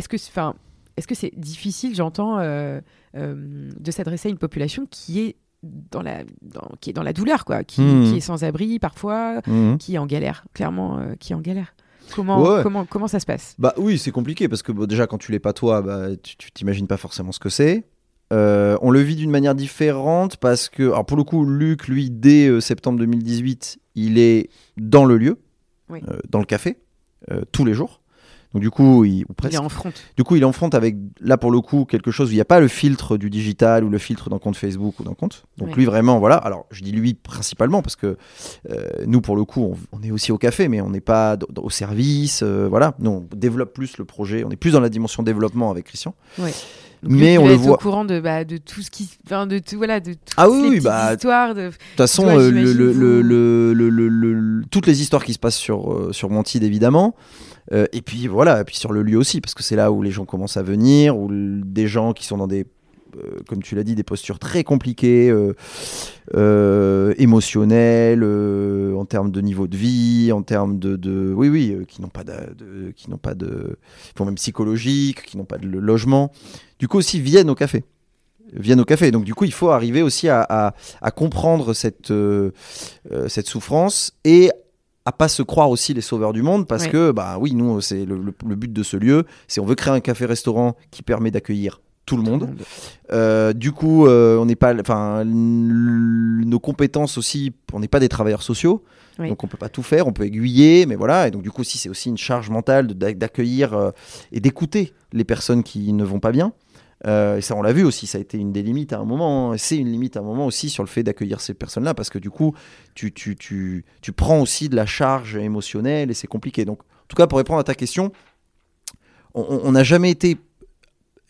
Est-ce que enfin est-ce que c'est difficile j'entends euh, euh, de s'adresser à une population qui est dans la dans- qui est dans la douleur quoi qui, qui est sans abri parfois Mhm. qui est en galère clairement euh, qui est en galère comment Ouais. comment comment ça se passe? Bah oui, c'est compliqué parce que bon, déjà quand tu l'es pas toi, bah, tu t'imagines pas forcément ce que c'est. Euh, on le vit d'une manière différente parce que, alors pour le coup, Luc, lui, dès euh, septembre 2018, il est dans le lieu, Oui. euh, dans le café, tous les jours. Donc du coup, il, ou il presque. est en front Du coup, il est en front avec, là pour le coup, quelque chose où il n'y a pas le filtre du digital ou le filtre d'un compte Facebook ou d'un compte. Donc Ouais. lui, vraiment, voilà. Alors, je dis lui principalement parce que euh, nous, pour le coup, on, on est aussi au café, mais on n'est pas au service. euh, voilà. Nous, on développe plus le projet. On est plus dans la dimension développement avec Christian. Donc, Mais on le voit- au courant de, bah, de tout ce qui, enfin, de tout, voilà, de toutes Ah oui, les oui, bah, histoires. De... Toute façon, euh, le, le- toutes les histoires qui se passent sur, euh, sur Montide, évidemment. Euh, et puis voilà, et puis sur le lieu aussi, parce que c'est là où les gens commencent à venir, où des gens qui sont dans des euh, comme tu l'as dit, des postures très compliquées, euh, euh, émotionnelles, en termes de niveau de vie, en termes de, de- oui, oui, qui n'ont pas de, de- qui n'ont pas de, enfin, même psychologique, qui n'ont pas de logement. Du coup aussi viennent au café, viennent au café. Donc du coup, il faut arriver aussi à, à- à comprendre cette, euh, euh, cette souffrance et à pas se croire aussi les sauveurs du monde parce Ouais. que bah oui nous c'est le, le- le but de ce lieu c'est on veut créer un café restaurant qui permet d'accueillir tout le monde euh, du coup, euh, on n'est pas, enfin, nos compétences aussi, on n'est pas des travailleurs sociaux, Oui. donc on peut pas tout faire, on peut aiguiller, mais voilà. Et donc du coup, si c'est aussi une charge mentale d'accueillir euh, et d'écouter les personnes qui ne vont pas bien. Euh, et ça, on l'a vu aussi, ça a été une des limites à un moment. hein. C'est une limite à un moment aussi sur le fait d'accueillir ces personnes-là, parce que du coup, tu, tu, tu, tu prends aussi de la charge émotionnelle et c'est compliqué. Donc, en tout cas, pour répondre à ta question, on- n'a jamais été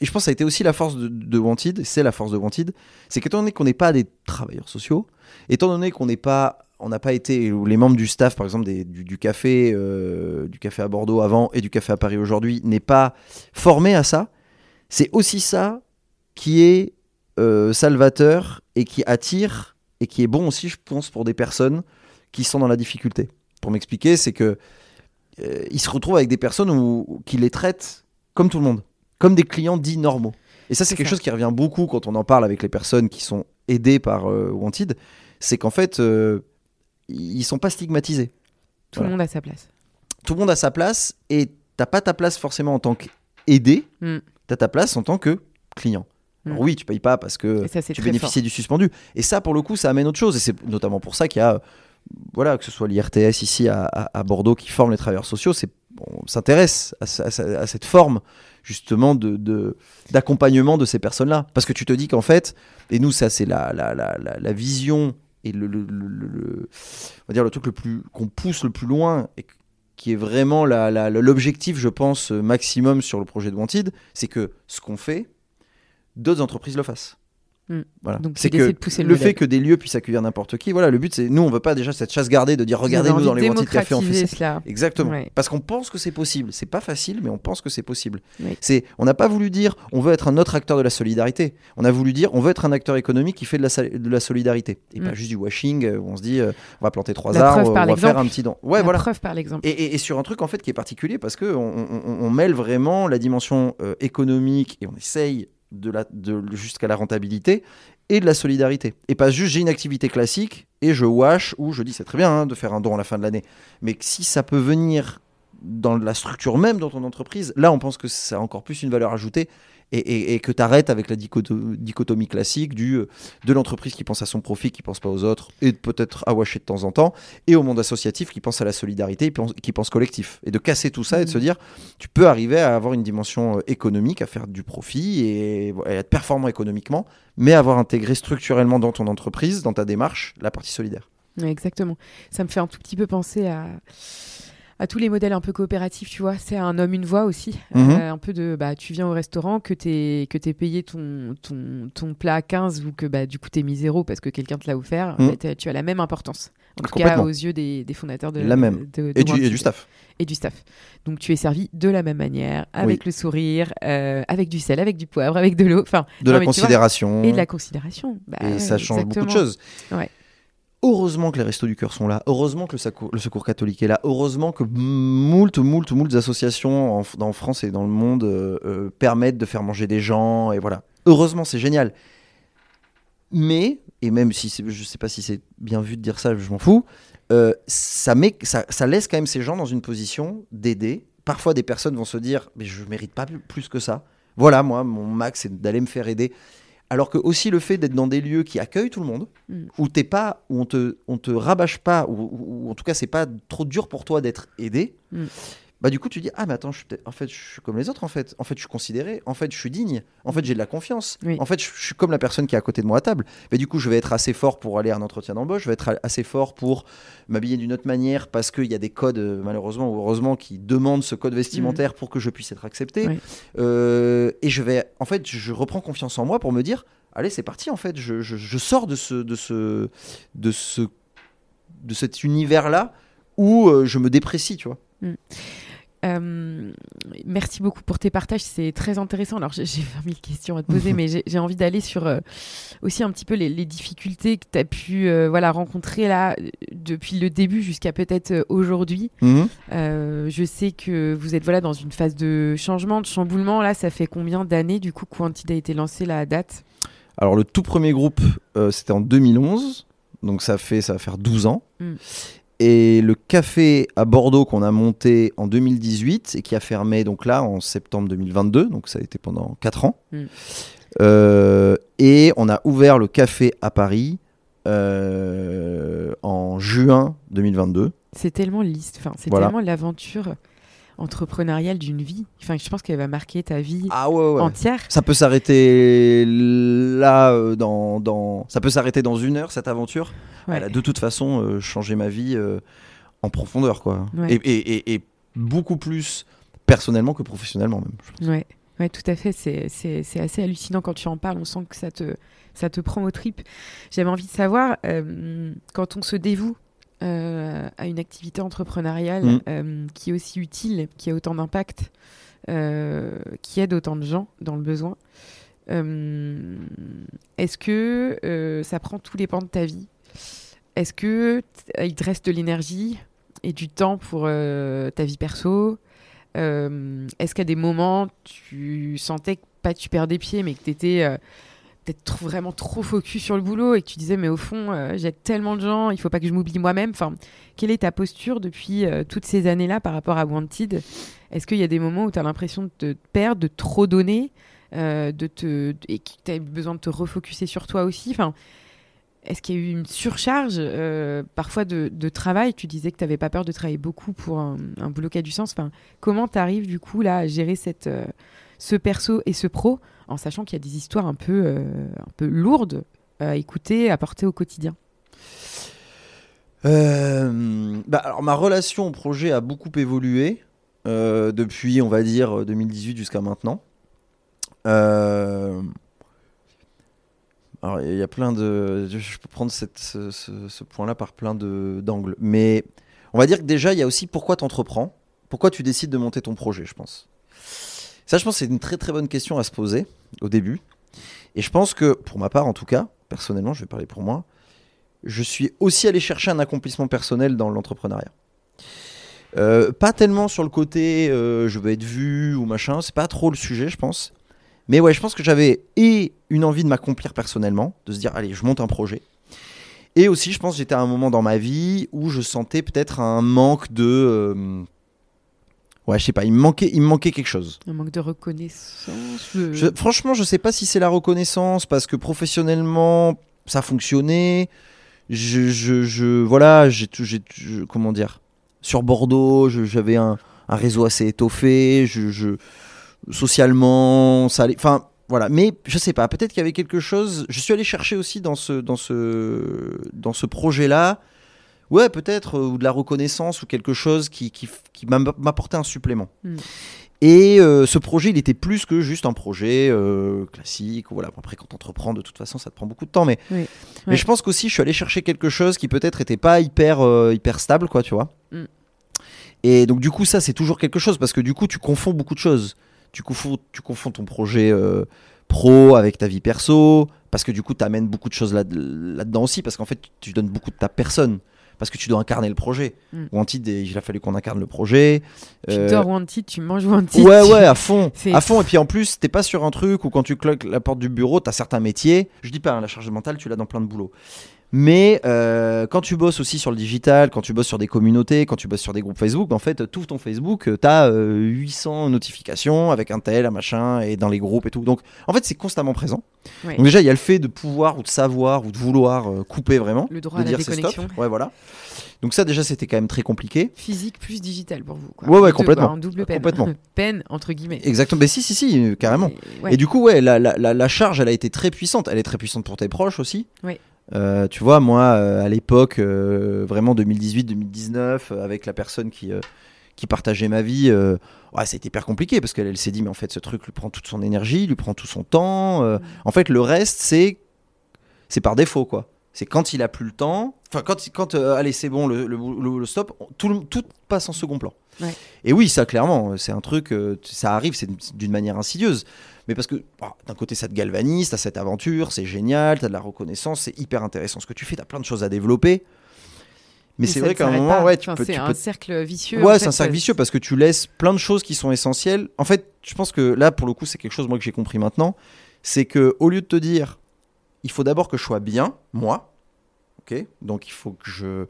et je pense que ça a été aussi la force de, de Wanted, c'est la force de Wanted, c'est qu'étant donné qu'on n'est pas des travailleurs sociaux, étant donné qu'on n'est pas, on n'a pas été, ou les membres du staff, par exemple, du café, euh, du café à Bordeaux avant et du café à Paris aujourd'hui, n'est pas formé à ça, c'est aussi ça qui est euh, salvateur et qui attire et qui est bon aussi, je pense, pour des personnes qui sont dans la difficulté. Pour m'expliquer, c'est que euh, ils se retrouvent avec des personnes où, qui les traitent comme tout le monde, comme des clients dits normaux. Et ça, c'est quelque ça. chose qui revient beaucoup quand on en parle avec les personnes qui sont aidées par euh, Wanted, c'est qu'en fait, ils sont pas stigmatisés. Tout Voilà. le monde a sa place. Tout le monde a sa place et t'as pas ta place forcément en tant qu'aidé, Mm. T'as ta place en tant que client. Mm. Alors oui, tu payes pas parce que ça, tu très bénéficiais du suspendu. Et ça, pour le coup, ça amène autre chose. Et c'est notamment pour ça qu'il y a, voilà, que ce soit l'IRTS ici à, à- à Bordeaux qui forme les travailleurs sociaux, c'est on s'intéresse à, ce- à ce- à cette forme justement de d'accompagnement de, ces personnes-là. Parce que tu te dis qu'en fait, et nous, ça c'est la, la, la, vision et le, le, le- le- le- on va dire le truc le plus qu'on pousse le plus loin et qui est vraiment l'objectif, je pense, maximum sur le projet de Wanted, c'est que ce qu'on fait, d'autres entreprises le fassent. Mm. Voilà. Donc, c'est que de pousser le fait que des lieux puissent accueillir n'importe qui, voilà, le but c'est nous on veut pas déjà cette chasse gardée de dire regardez nous dans les Wanted Café on fait cela. Exactement. Ouais. Parce qu'on pense que c'est possible. C'est pas facile, mais on pense que c'est possible. Oui. C'est, on n'a pas voulu dire on veut être un autre acteur de la solidarité. On a voulu dire on veut être un acteur économique qui fait de la, de solidarité. Et Mm. pas juste du washing euh, où on se dit euh, on va planter trois La arbres, on va faire un petit don. Ouais, La voilà. preuve par l'exemple. Et, et- et sur un truc en fait qui est particulier parce que on, on- on mêle vraiment la dimension euh, économique et on essaye de la, de, jusqu'à la rentabilité et de la solidarité. Et pas juste j'ai une activité classique et je wash ou je dis c'est très bien hein, de faire un don à la fin de l'année. Mais si ça peut venir dans la structure même dans ton entreprise, là on pense que ça a encore plus une valeur ajoutée et, et- et que tu arrêtes avec la dichoto- dichotomie classique du, euh, de l'entreprise qui pense à son profit, qui pense pas aux autres et peut-être à washer de temps en temps et au monde associatif qui pense à la solidarité qui pense collectif. Et de casser tout ça et de Mhm. se dire, tu peux arriver à avoir une dimension euh, économique, à faire du profit et, et être performant économiquement, mais avoir intégré structurellement dans ton entreprise, dans ta démarche, la partie solidaire. Ouais, exactement. Ça me fait un tout petit peu penser à, à tous les modèles un peu coopératifs, tu vois. C'est un homme, une voix aussi. Mhm. Euh, un peu de, bah, tu viens au restaurant, que t'es que t'aies payé ton, ton, ton plat à 15 ou que bah, du coup t'es mis zéro parce que quelqu'un te l'a offert, Mhm. bah, tu as la même importance. En tout cas, aux yeux des, des fondateurs de La même. de- de Et du, et Wanted. du staff. et du staff. Donc tu es servi de la même manière, avec le sourire, euh, avec du sel, avec du poivre, avec de l'eau, enfin De non, la vois, considération. et de la considération. Bah et ça change beaucoup de exactement. choses. Ouais. Heureusement que les Restos du Cœur sont là, heureusement que le secours, catholique est là, heureusement que moult, moult, moult associations en, France et dans le monde euh, euh, permettent de faire manger des gens, et voilà. Heureusement, c'est génial. Mais, et même si je sais pas si c'est bien vu de dire ça, je m'en fous, euh, ça, ça, laisse quand même ces gens dans une position d'aider. Parfois, des personnes vont se dire, mais je mérite pas plus que ça. Voilà, moi, mon max, c'est d'aller me faire aider. Alors que aussi le fait d'être dans des lieux qui accueillent tout le monde, Mm. où t'es pas, où on te, on te rabâche pas, ou, en tout cas c'est pas trop dur pour toi d'être aidé. Mm. Bah du coup tu dis ah mais attends je en fait je suis comme les autres en fait. En fait je suis considéré. En fait je suis digne. En fait j'ai de la confiance. Oui. en fait je je suis comme la personne qui est à côté de moi à table. Mais du coup je vais être assez fort pour aller à un entretien d'embauche. Je vais être assez fort pour m'habiller d'une autre manière parce qu'il y a des codes euh, malheureusement ou heureusement qui demandent ce code vestimentaire pour que je puisse être accepté. Oui. Euh, et je vais en fait je reprends confiance en moi pour me dire allez c'est parti en fait. Je, je- je sors de ce de ce de ce de cet univers là où euh, je me déprécie tu vois Euh, merci beaucoup pour tes partages, c'est très intéressant. Alors j'ai 20 000 questions à te poser, mais j'ai envie d'aller sur euh, aussi un petit peu les, difficultés que tu as pu euh, voilà, rencontrer là depuis le début jusqu'à peut-être aujourd'hui. Mhm. je sais que vous êtes voilà, dans une phase de changement, de chamboulement. Là, ça fait combien d'années du coup Quantid a été lancé la date? Alors le tout premier groupe, c'était en 2011. Donc ça fait ça va faire 12 ans. Mm. Et le café à Bordeaux qu'on a monté en 2018 et qui a fermé donc là en septembre 2022, donc ça a été pendant 4 ans. Mm. Euh, et on a ouvert le café à Paris euh, en juin 2022. C'est tellement liste, enfin, c'est tellement l'aventure entrepreneuriale d'une vie. Enfin, je pense qu'elle va marquer ta vie ah ouais, entière. Ça peut s'arrêter là, euh, dans, dans, ça peut s'arrêter dans une heure cette aventure. Elle a de toute façon euh, changé ma vie euh, en profondeur, quoi. Et, et, et, beaucoup plus personnellement que professionnellement même. Je Ouais. Ouais, tout à fait. C'est assez hallucinant quand tu en parles. On sent que ça te, ça te prend aux tripes. J'avais envie de savoir, quand on se dévoue à une activité entrepreneuriale mm. euh, qui est aussi utile, qui a autant d'impact, euh, qui aide autant de gens dans le besoin. Est-ce que ça prend tous les pans de ta vie? Est-ce que il te reste de l'énergie et du temps pour ta vie perso? Est-ce qu'à des moments tu sentais que pas tu perds des pieds, mais que tu étais peut-être vraiment trop focus sur le boulot et que tu disais mais au fond euh, j'ai tellement de gens, il faut pas que je m'oublie moi-même. Enfin, quelle est ta posture depuis euh, toutes ces années-là par rapport à Wanted? Est-ce qu'il y a des moments où tu as l'impression de te perdre, de trop donner, euh, de te et que tu as besoin de te refocuser sur toi aussi? Enfin, est-ce qu'il y a eu une surcharge parfois de, travail? Tu disais que tu n'avais pas peur de travailler beaucoup pour un, un boulot qui a du sens. Enfin, comment tu arrives du coup là à gérer cette, ce perso et ce pro en sachant qu'il y a des histoires un peu, euh, un peu lourdes à écouter, à porter au quotidien euh, bah, alors ma relation au projet a beaucoup évolué euh, depuis, on va dire, 2018 jusqu'à maintenant. alors il y a plein de, je peux prendre ce, ce, point-là par plein d'angles, mais on va dire que déjà il y a aussi pourquoi tu entreprends, pourquoi tu décides de monter ton projet, je pense. Ça, je pense, c'est une très très bonne question à se poser au début. Et je pense que, pour ma part en tout cas, personnellement, je vais parler pour moi, je suis aussi allé chercher un accomplissement personnel dans l'entrepreneuriat. Euh, pas tellement sur le côté euh, je veux être vu ou machin, c'est pas trop le sujet, je pense. Mais ouais, je pense que j'avais et une envie de m'accomplir personnellement, de se dire allez, je monte un projet. Et aussi, je pense j'étais à un moment dans ma vie où je sentais peut-être un manque de. Euh, Ouais, je sais pas, il me manquait, il me manquait quelque chose. Un manque de reconnaissance. franchement, je sais pas si c'est la reconnaissance parce que professionnellement, ça fonctionnait. Je, je, je voilà, j'ai, comment dire, sur Bordeaux, j'avais un, un, réseau assez étoffé. Je, je socialement, ça allait. Enfin, voilà. Mais je sais pas, peut-être qu'il y avait quelque chose. Je suis allé chercher aussi dans ce, dans ce, dans ce projet-là ouais, peut-être, euh, ou de la reconnaissance ou quelque chose qui, qui, qui m'apportait un supplément. Hmm. Et euh, ce projet, il était plus que juste un projet euh, classique. Voilà. Après, quand on entreprend, de toute façon, ça te prend beaucoup de temps. Mais, mais je pense qu'aussi, je suis allé chercher quelque chose qui peut-être n'était pas hyper, hyper stable, quoi, tu vois. Hmm. Et donc, du coup, ça, c'est toujours quelque chose parce que du coup, tu confonds beaucoup de choses. Tu confonds, tu confonds ton projet pro avec ta vie perso parce que du coup, tu amènes beaucoup de choses là-dedans aussi parce qu'en fait, tu donnes beaucoup de ta personne parce que tu dois incarner le projet. Mm. Wanted, il a fallu qu'on incarne le projet. Tu euh... dors Wanted, tu manges Wanted. Ouais, ouais, à fond. À fond. Et puis en plus, t'es pas sur un truc où quand tu cloques la porte du bureau, t'as certains métiers. Je dis pas, hein, la charge mentale, tu l'as dans plein de boulots. Mais euh, quand tu bosses aussi sur le digital, quand tu bosses sur des communautés, quand tu bosses sur des groupes Facebook, en fait, tout ton Facebook, tu as 800 notifications avec un tel, un machin, et dans les groupes et tout. Donc, en fait, c'est constamment présent. Donc déjà, il y a le fait de pouvoir ou de savoir ou de vouloir euh, couper vraiment, le droit de à dire la stop. Ouais, voilà. Donc ça, déjà, c'était quand même très compliqué. Physique plus digital pour vous. Quoi. Ouais, ouais, complètement. Un double peine. Complètement. peine entre guillemets. Exactement. Mais si, si, si, carrément. Et, du coup, ouais, la, la, la, charge, elle a été très puissante. Elle est très puissante pour tes proches aussi. Oui. Euh, tu vois, moi, euh, à l'époque, euh, vraiment 2018-2019, avec la personne qui, qui partageait ma vie, ouais, ça a été hyper compliqué parce qu'elle s'est dit, mais en fait, ce truc lui prend toute son énergie, lui prend tout son temps. Mm. En fait, le reste, c'est c'est par défaut, quoi. C'est quand il a plus le temps, enfin, quand, quand allez, c'est bon, le, le, le, stop, tout, tout passe en second plan. Ouais. Et oui, ça clairement, c'est un truc, euh, ça arrive, c'est d'une manière insidieuse. Mais parce que bah, d'un côté, ça te galvanise, t'as cette aventure, c'est génial, t'as de la reconnaissance, c'est hyper intéressant ce que tu fais, t'as plein de choses à développer. Mais c'est vrai qu'à un moment, pas. ouais, tu Enfin, peux, C'est un peux cercle vicieux. Ouais, c'est un cercle euh, vicieux parce que tu laisses plein de choses qui sont essentielles. En fait, je pense que là, pour le coup, c'est quelque chose moi que j'ai compris maintenant, c'est que au lieu de te dire, il faut d'abord que je sois bien, moi, ok, donc il faut que je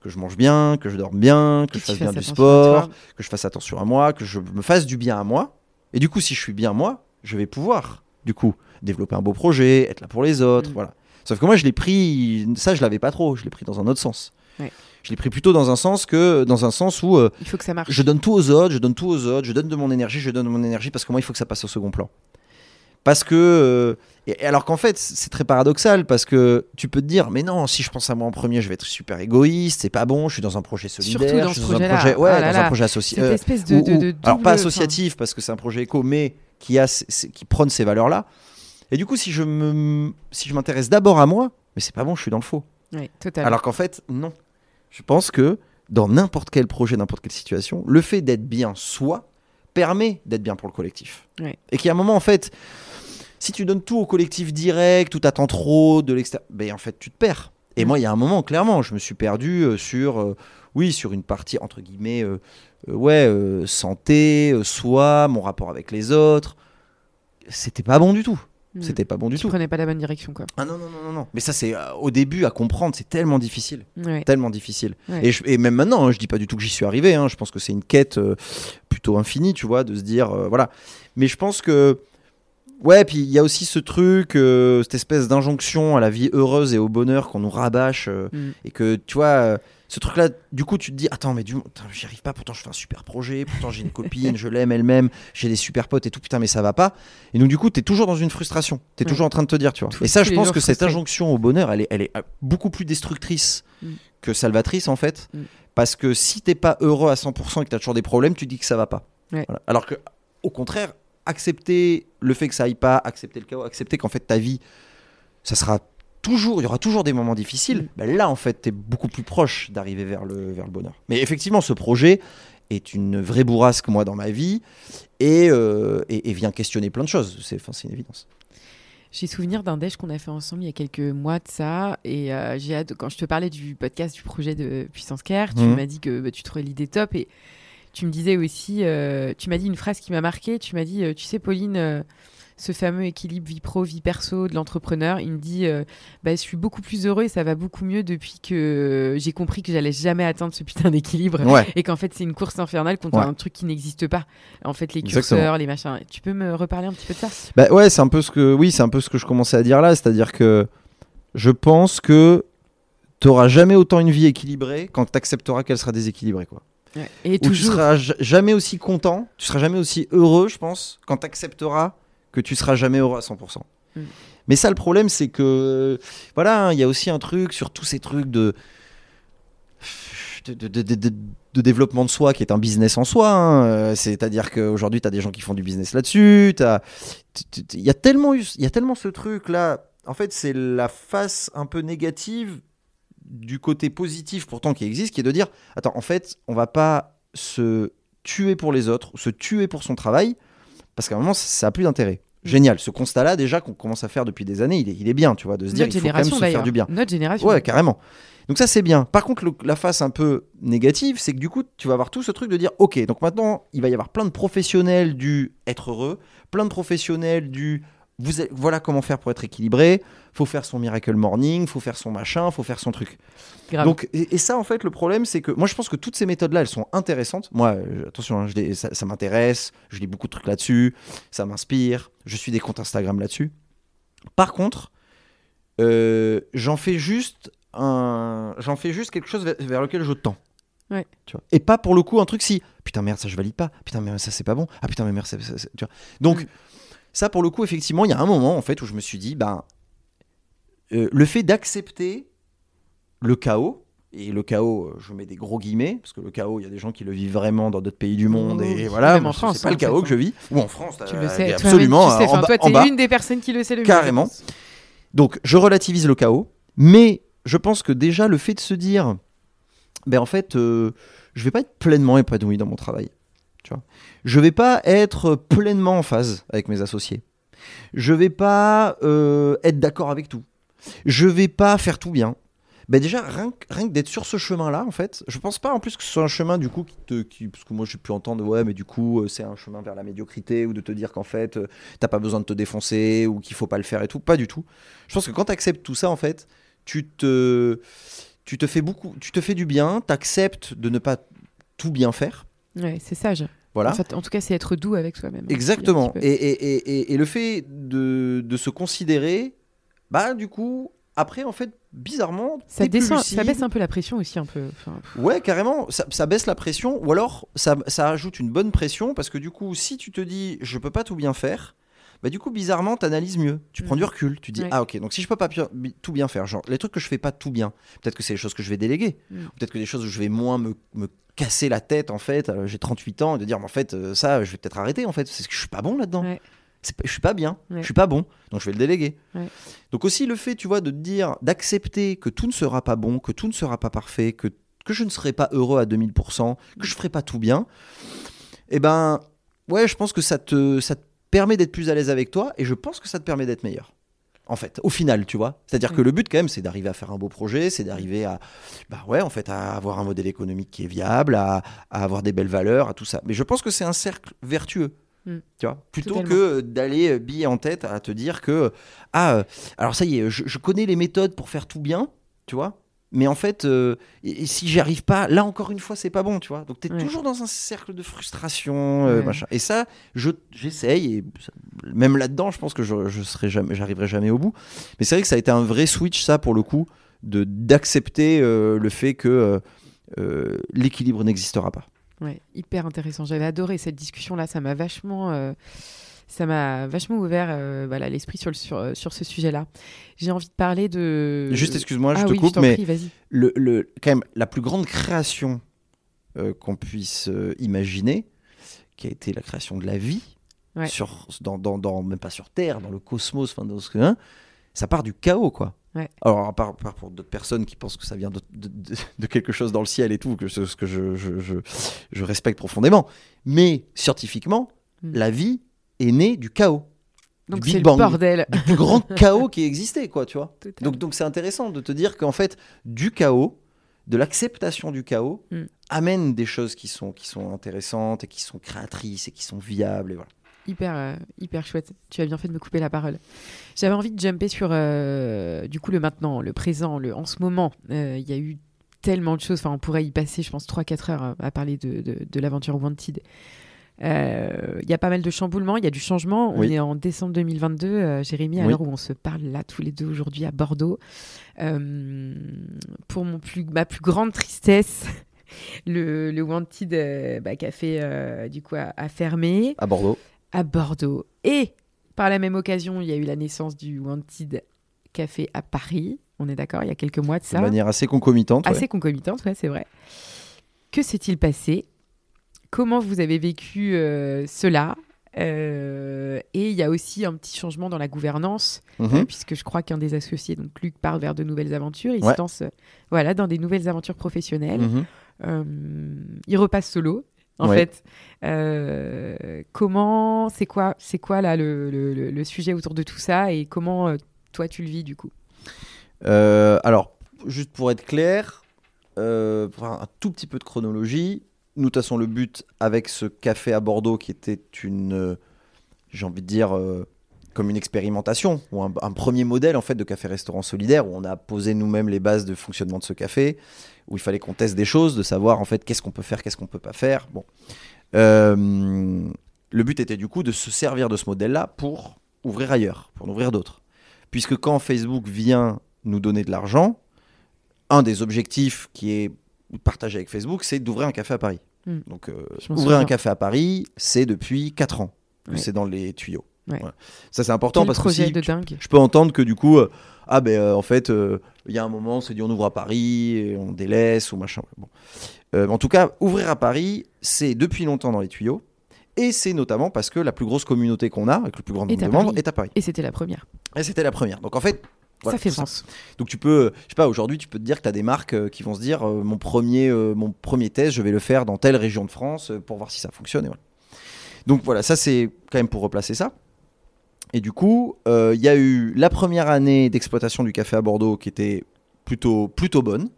que je mange bien, que je dorme bien, que, que je fasse bien du sport, que je fasse attention à moi, que je me fasse du bien à moi. Et du coup, si je suis bien moi, je vais pouvoir, du coup, développer un beau projet, être là pour les autres, Mm. voilà. Sauf que moi, je l'ai pris, ça, je l'avais pas trop. Je l'ai pris dans un autre sens. Ouais. Je l'ai pris plutôt dans un sens que dans un sens où euh, Il faut que ça marche. je donne tout aux autres, je donne tout aux autres, je donne de mon énergie, je donne de mon énergie parce que moi il faut que ça passe au second plan. Parce que euh, et alors qu'en fait c'est très paradoxal parce que tu peux te dire mais non si je pense à moi en premier je vais être super égoïste c'est pas bon je suis dans un projet solidaire Surtout dans je suis dans un projet ouais Ah là dans un projet associé Cette euh, espèce de, ou- de, ou- de alors pas associatif parce que c'est un projet éco mais qui a qui prône ces valeurs là et du coup si je me si je m'intéresse d'abord à moi mais c'est pas bon je suis dans le faux. Ouais, totalement. alors qu'en fait, non. Je pense que dans n'importe quel projet, n'importe quelle situation, le fait d'être bien soi permet d'être bien pour le collectif. Ouais. Et qu'il y a un moment, en fait, si tu donnes tout au collectif direct, ou t'attends trop de l'extérieur, ben en fait, tu te perds. Et Mm. moi, il y a un moment, clairement, je me suis perdu euh, sur, euh, oui, sur une partie, entre guillemets, euh, ouais, santé, soi, mon rapport avec les autres. C'était pas bon du tout. Mm. C'était pas bon du tu tout. prenais pas la bonne direction, quoi. Ah non, non, non, non, non. Mais ça, c'est euh, au début à comprendre, c'est tellement difficile Ouais. tellement difficile. Ouais. Et, je- et même maintenant, hein, je dis pas du tout que j'y suis arrivé. hein, je pense que c'est une quête euh, plutôt infinie, tu vois, de se dire euh, voilà. Mais je pense que ouais, puis il y a aussi ce truc, cette espèce d'injonction à la vie heureuse et au bonheur qu'on nous rabâche euh, Mm. et que tu vois. Ce truc-là, du coup, tu te dis, attends, mais du, j'y arrive pas, pourtant je fais un super projet, pourtant j'ai une copine, je l'aime elle-même, j'ai des super potes et tout, putain, mais ça va pas. Et donc, du coup, t'es toujours dans une frustration, t'es Ouais. toujours en train de te dire, tu vois. Et ça, je pense que cette injonction au bonheur, elle est, elle est euh, beaucoup plus destructrice Mm. que salvatrice, en fait. Mm. Parce que si t'es pas heureux à 100% et que t'as toujours des problèmes, tu dis que ça va pas. Ouais. Voilà. Alors que, au contraire, accepter le fait que ça aille pas, accepter le chaos, accepter qu'en fait ta vie, ça sera toujours, il y aura toujours des moments difficiles. Mm. ben là, en fait, t'es beaucoup plus proche d'arriver vers le, vers le bonheur. Mais effectivement, ce projet est une vraie bourrasque, moi, dans ma vie, et, euh, et, et vient questionner plein de choses. C'est, une évidence. J'ai souvenir d'un déj qu'on a fait ensemble il y a quelques mois de ça. Et euh, j'ai hâte, quand je te parlais du podcast du projet de Puissance Care, tu Mhm. m'as dit que bah, tu trouvais l'idée top. Et tu me disais aussi, euh, tu m'as dit une phrase qui m'a marqué. Tu m'as dit, tu sais, Pauline, ce fameux équilibre vie pro, vie perso de l'entrepreneur, il me dit, euh, bah, je suis beaucoup plus heureux et ça va beaucoup mieux depuis que j'ai compris que j'allais jamais atteindre ce putain d'équilibre. Ouais. Et qu'en fait, c'est une course infernale contre Ouais. un truc qui n'existe pas. En fait, les Exactement. curseurs, les machins. Tu peux me reparler un petit peu de ça? Bah ouais, c'est un peu ce que, oui, c'est un peu ce que je commençais à dire là, c'est-à-dire que je pense que t'auras jamais autant une vie équilibrée quand t'accepteras qu'elle sera déséquilibrée, quoi. Et Ou tu toujours. seras jamais aussi content, tu seras jamais aussi heureux, je pense, quand tu accepteras que tu seras jamais heureux à 100%. Mm. Mais ça, le problème, c'est que, voilà, hein, il y a aussi un truc sur tous ces trucs de. De, de- de- de- de- de développement de soi qui est un business en soi. hein. Euh, C'est-à-dire qu'aujourd'hui, tu as des gens qui font du business là-dessus. Il y, a tellement eu- y a tellement ce truc-là. En fait, c'est la face un peu négative du côté positif pourtant qui existe, qui est de dire attends, en fait, on va pas se tuer pour les autres, se tuer pour son travail, parce qu'à un moment, ça- ça a plus d'intérêt. Génial, ce constat-là, déjà, qu'on commence à faire depuis des années, il est, il est bien, tu vois, de se dire Notre il faut quand même se faire du bien. Notre génération. Ouais, carrément. Donc ça, c'est bien. Par contre, le- la face un peu négative, c'est que du coup, tu vas avoir tout ce truc de dire, ok, donc maintenant, il va y avoir plein de professionnels du être heureux, plein de professionnels du vous voilà comment faire pour être équilibré, faut faire son miracle morning, faut faire son machin, faut faire son truc. Grave. Donc, et, et ça, en fait, le problème, c'est que moi, je pense que toutes ces méthodes-là, elles sont intéressantes. Moi, euh, attention, hein, je les- ça, ça m'intéresse, je lis beaucoup de trucs là-dessus, ça m'inspire, je suis des comptes Instagram là-dessus. Par contre, euh, j'en fais juste un, j'en fais juste quelque chose vers, vers lequel je tends. Ouais. Tu vois. Et pas pour le coup un truc si putain merde ça je valide pas putain mais ça c'est pas bon ah putain mais merde ça, ça- ça- tu vois. donc Mm. Ça pour le coup effectivement il y a un moment en fait où je me suis dit ben euh, le fait d'accepter le chaos, et le chaos, euh, je mets des gros guillemets, parce que le chaos, il y a des gens qui le vivent vraiment dans d'autres pays du monde, Oui, et voilà, même en France, c'est pas le chaos fait, que je vis, ou en France, tu euh, le sais. absolument, toi-même, tu sais, en toi, t'es une des personnes qui le sait le mieux. Carrément. Donc, je relativise le chaos, mais je pense que déjà, le fait de se dire, ben en fait, euh, je vais pas être pleinement épanoui dans mon travail. Tu vois je vais pas être pleinement en phase avec mes associés. Je vais pas euh, être d'accord avec tout. Je vais pas faire tout bien. Ben déjà, rien, que- d'être sur ce chemin-là, en fait, je pense pas en plus que ce soit un chemin du coup qui te. Parce que moi j'ai pu entendre, ouais, mais du coup, euh, c'est un chemin vers la médiocrité ou de te dire qu'en fait, euh, t'as pas besoin de te défoncer ou qu'il faut pas le faire et tout. Pas du tout. Je pense que quand tu acceptes tout ça, en fait, tu te, tu te fais beaucoup, tu te fais du bien, tu acceptes de ne pas tout bien faire. C'est sage. Voilà. En, tout cas, c'est être doux avec soi-même. un Exactement. Et, et, et, le fait de, de se considérer, bah du coup, après, en fait, bizarrement, ça, descend, ça baisse un peu la pression aussi, un peu. Enfin, Ouais, carrément, ça, ça baisse la pression, ou alors ça, ça ajoute une bonne pression, parce que du coup, si tu te dis je peux pas tout bien faire, bah du coup, bizarrement, t'analyses mieux, tu prends Mhm. du recul, tu dis Ouais. ah ok, donc si je peux pas tout bien faire, genre les trucs que je fais pas tout bien, peut-être que c'est les choses que je vais déléguer, Mhm. ou peut-être que des choses où je vais moins me, me casser la tête en fait, euh, j'ai 38 ans, et de dire mais en fait euh, ça, je vais peut-être arrêter en fait, c'est que je suis pas bon là-dedans. Ouais. Je suis pas bien, Ouais. je suis pas bon, donc je vais le déléguer. Donc aussi le fait, tu vois, de dire, d'accepter que tout ne sera pas bon, que tout ne sera pas parfait, que, que je ne serai pas heureux à 2000%, que je ferai pas tout bien, eh ben, ouais, je pense que ça te, ça te permet d'être plus à l'aise avec toi et je pense que ça te permet d'être meilleur. En fait, au final, tu vois. C'est-à-dire que Ouais. le but, quand même, c'est d'arriver à faire un beau projet, c'est d'arriver à, bah ouais, en fait, à avoir un modèle économique qui est viable, à, à avoir des belles valeurs, à tout ça. Mais je pense que c'est un cercle vertueux. Mm. Tu vois, plutôt Totalement. que d'aller euh, bille en tête à te dire que ah euh, alors ça y est je, je connais les méthodes pour faire tout bien tu vois mais en fait euh, et, et si j'y arrive pas là encore une fois c'est pas bon tu vois donc tu es Ouais. toujours dans un cercle de frustration euh, Ouais. machin et ça je j'essaye et ça- même là-dedans je pense que je, je serai jamais j'arriverai jamais au bout mais c'est vrai que ça a été un vrai switch ça pour le coup de d'accepter euh, le fait que l'équilibre n'existera pas Ouais, hyper intéressant. J'avais adoré cette discussion-là. Ça m'a vachement, ça m'a vachement ouvert euh, voilà, l'esprit sur, le, sur, euh, sur ce sujet-là. J'ai envie de parler de. juste excuse-moi je ah te oui, coupe mais prie, le, le- quand même, la plus grande création euh, qu'on puisse euh, imaginer, qui a été la création de la vie, Ouais. sur, dans, dans, dans- même pas sur Terre, dans le cosmos, enfin, dans ce hein, ça part du chaos, quoi. Ouais. Alors, à part, pour d'autres personnes qui pensent que ça vient de, de- de- de quelque chose dans le ciel et tout, que ce, ce que je, je, je- je respecte profondément. Mais scientifiquement, Mm. la vie est née du chaos. Donc du c'est le bordel. Du plus grand chaos qui existait, quoi, tu vois. Total. Donc donc c'est intéressant de te dire qu'en fait du chaos, de l'acceptation du chaos Mm. amène des choses qui sont qui sont intéressantes et qui sont créatrices et qui sont viables et voilà. Hyper, euh, hyper chouette. Tu as bien fait de me couper la parole. J'avais envie de jumper sur, euh, du coup, le maintenant, le présent, le en ce moment. Euh, Il y a eu tellement de choses. Enfin, on pourrait y passer, je pense, 3-4 heures à parler de, de, de l'aventure Wanted. Euh, Il y a pas mal de chamboulements, il y a du changement. On Oui. est en décembre 2022, euh, Jérémy, à Oui. l'heure où on se parle là tous les deux aujourd'hui à Bordeaux. Euh, pour mon plus, ma plus grande tristesse, le, le Wanted euh, bah, Café euh, du coup, a, a fermé À Bordeaux. à Bordeaux. Et par la même occasion, il y a eu la naissance du Wanted Café à Paris. On est d'accord, il y a quelques mois de De ça. manière assez concomitante. ouais. Assez concomitante, ouais, c'est vrai. Que s'est-il passé? Comment vous avez vécu euh, cela Euh, Et il y a aussi un petit changement dans la gouvernance, Mhm. euh, puisque je crois qu'un des associés, donc Luc, part vers de nouvelles aventures. Il Ouais. se lance euh, voilà, dans des nouvelles aventures professionnelles. Mhm. Il repasse solo, en Ouais. fait. Comment, c'est quoi, c'est quoi là le, le- sujet autour de tout ça et comment toi tu le vis du coup? Alors juste pour être clair, pour un tout petit peu de chronologie, nous de toute façon le but avec ce café à Bordeaux qui était une, euh, j'ai envie de dire euh, comme une expérimentation ou un, premier modèle en fait de café-restaurant solidaire où on a posé nous-mêmes les bases de fonctionnement de ce café, où il fallait qu'on teste des choses, de savoir en fait qu'est-ce qu'on peut faire, qu'est-ce qu'on peut pas faire. Bon, Euh, le but était du coup de se servir de ce modèle-là pour ouvrir ailleurs, pour en ouvrir d'autres, puisque quand Facebook vient nous donner de l'argent, un des objectifs qui est partagé avec Facebook, c'est d'ouvrir un café à Paris. Mm. Donc, euh, ouvrir un café à Paris, c'est depuis 4 ans que Ouais. c'est dans les tuyaux. Ouais. Voilà. Ça, c'est important Quel parce que si de tu- je peux entendre que du coup, euh, ah ben euh, en fait, il y a un moment, on s'est dit on ouvre à Paris et on délaisse ou machin. Bon. En tout cas, ouvrir à Paris, c'est depuis longtemps dans les tuyaux. Et c'est notamment parce que la plus grosse communauté qu'on a, avec le plus grand nombre de membres, est à Paris. Et c'était la première. Et c'était la première. Donc en fait, Voilà, ça fait ça. sens. Donc tu peux, je sais pas, aujourd'hui tu peux te dire que tu as des marques euh, qui vont se dire euh, mon premier euh, mon premier test, je vais le faire dans telle région de France pour voir si ça fonctionne et voilà. Donc voilà, ça c'est quand même pour replacer ça. Et du coup, il y a eu la première année d'exploitation du café à Bordeaux qui était plutôt plutôt bonne.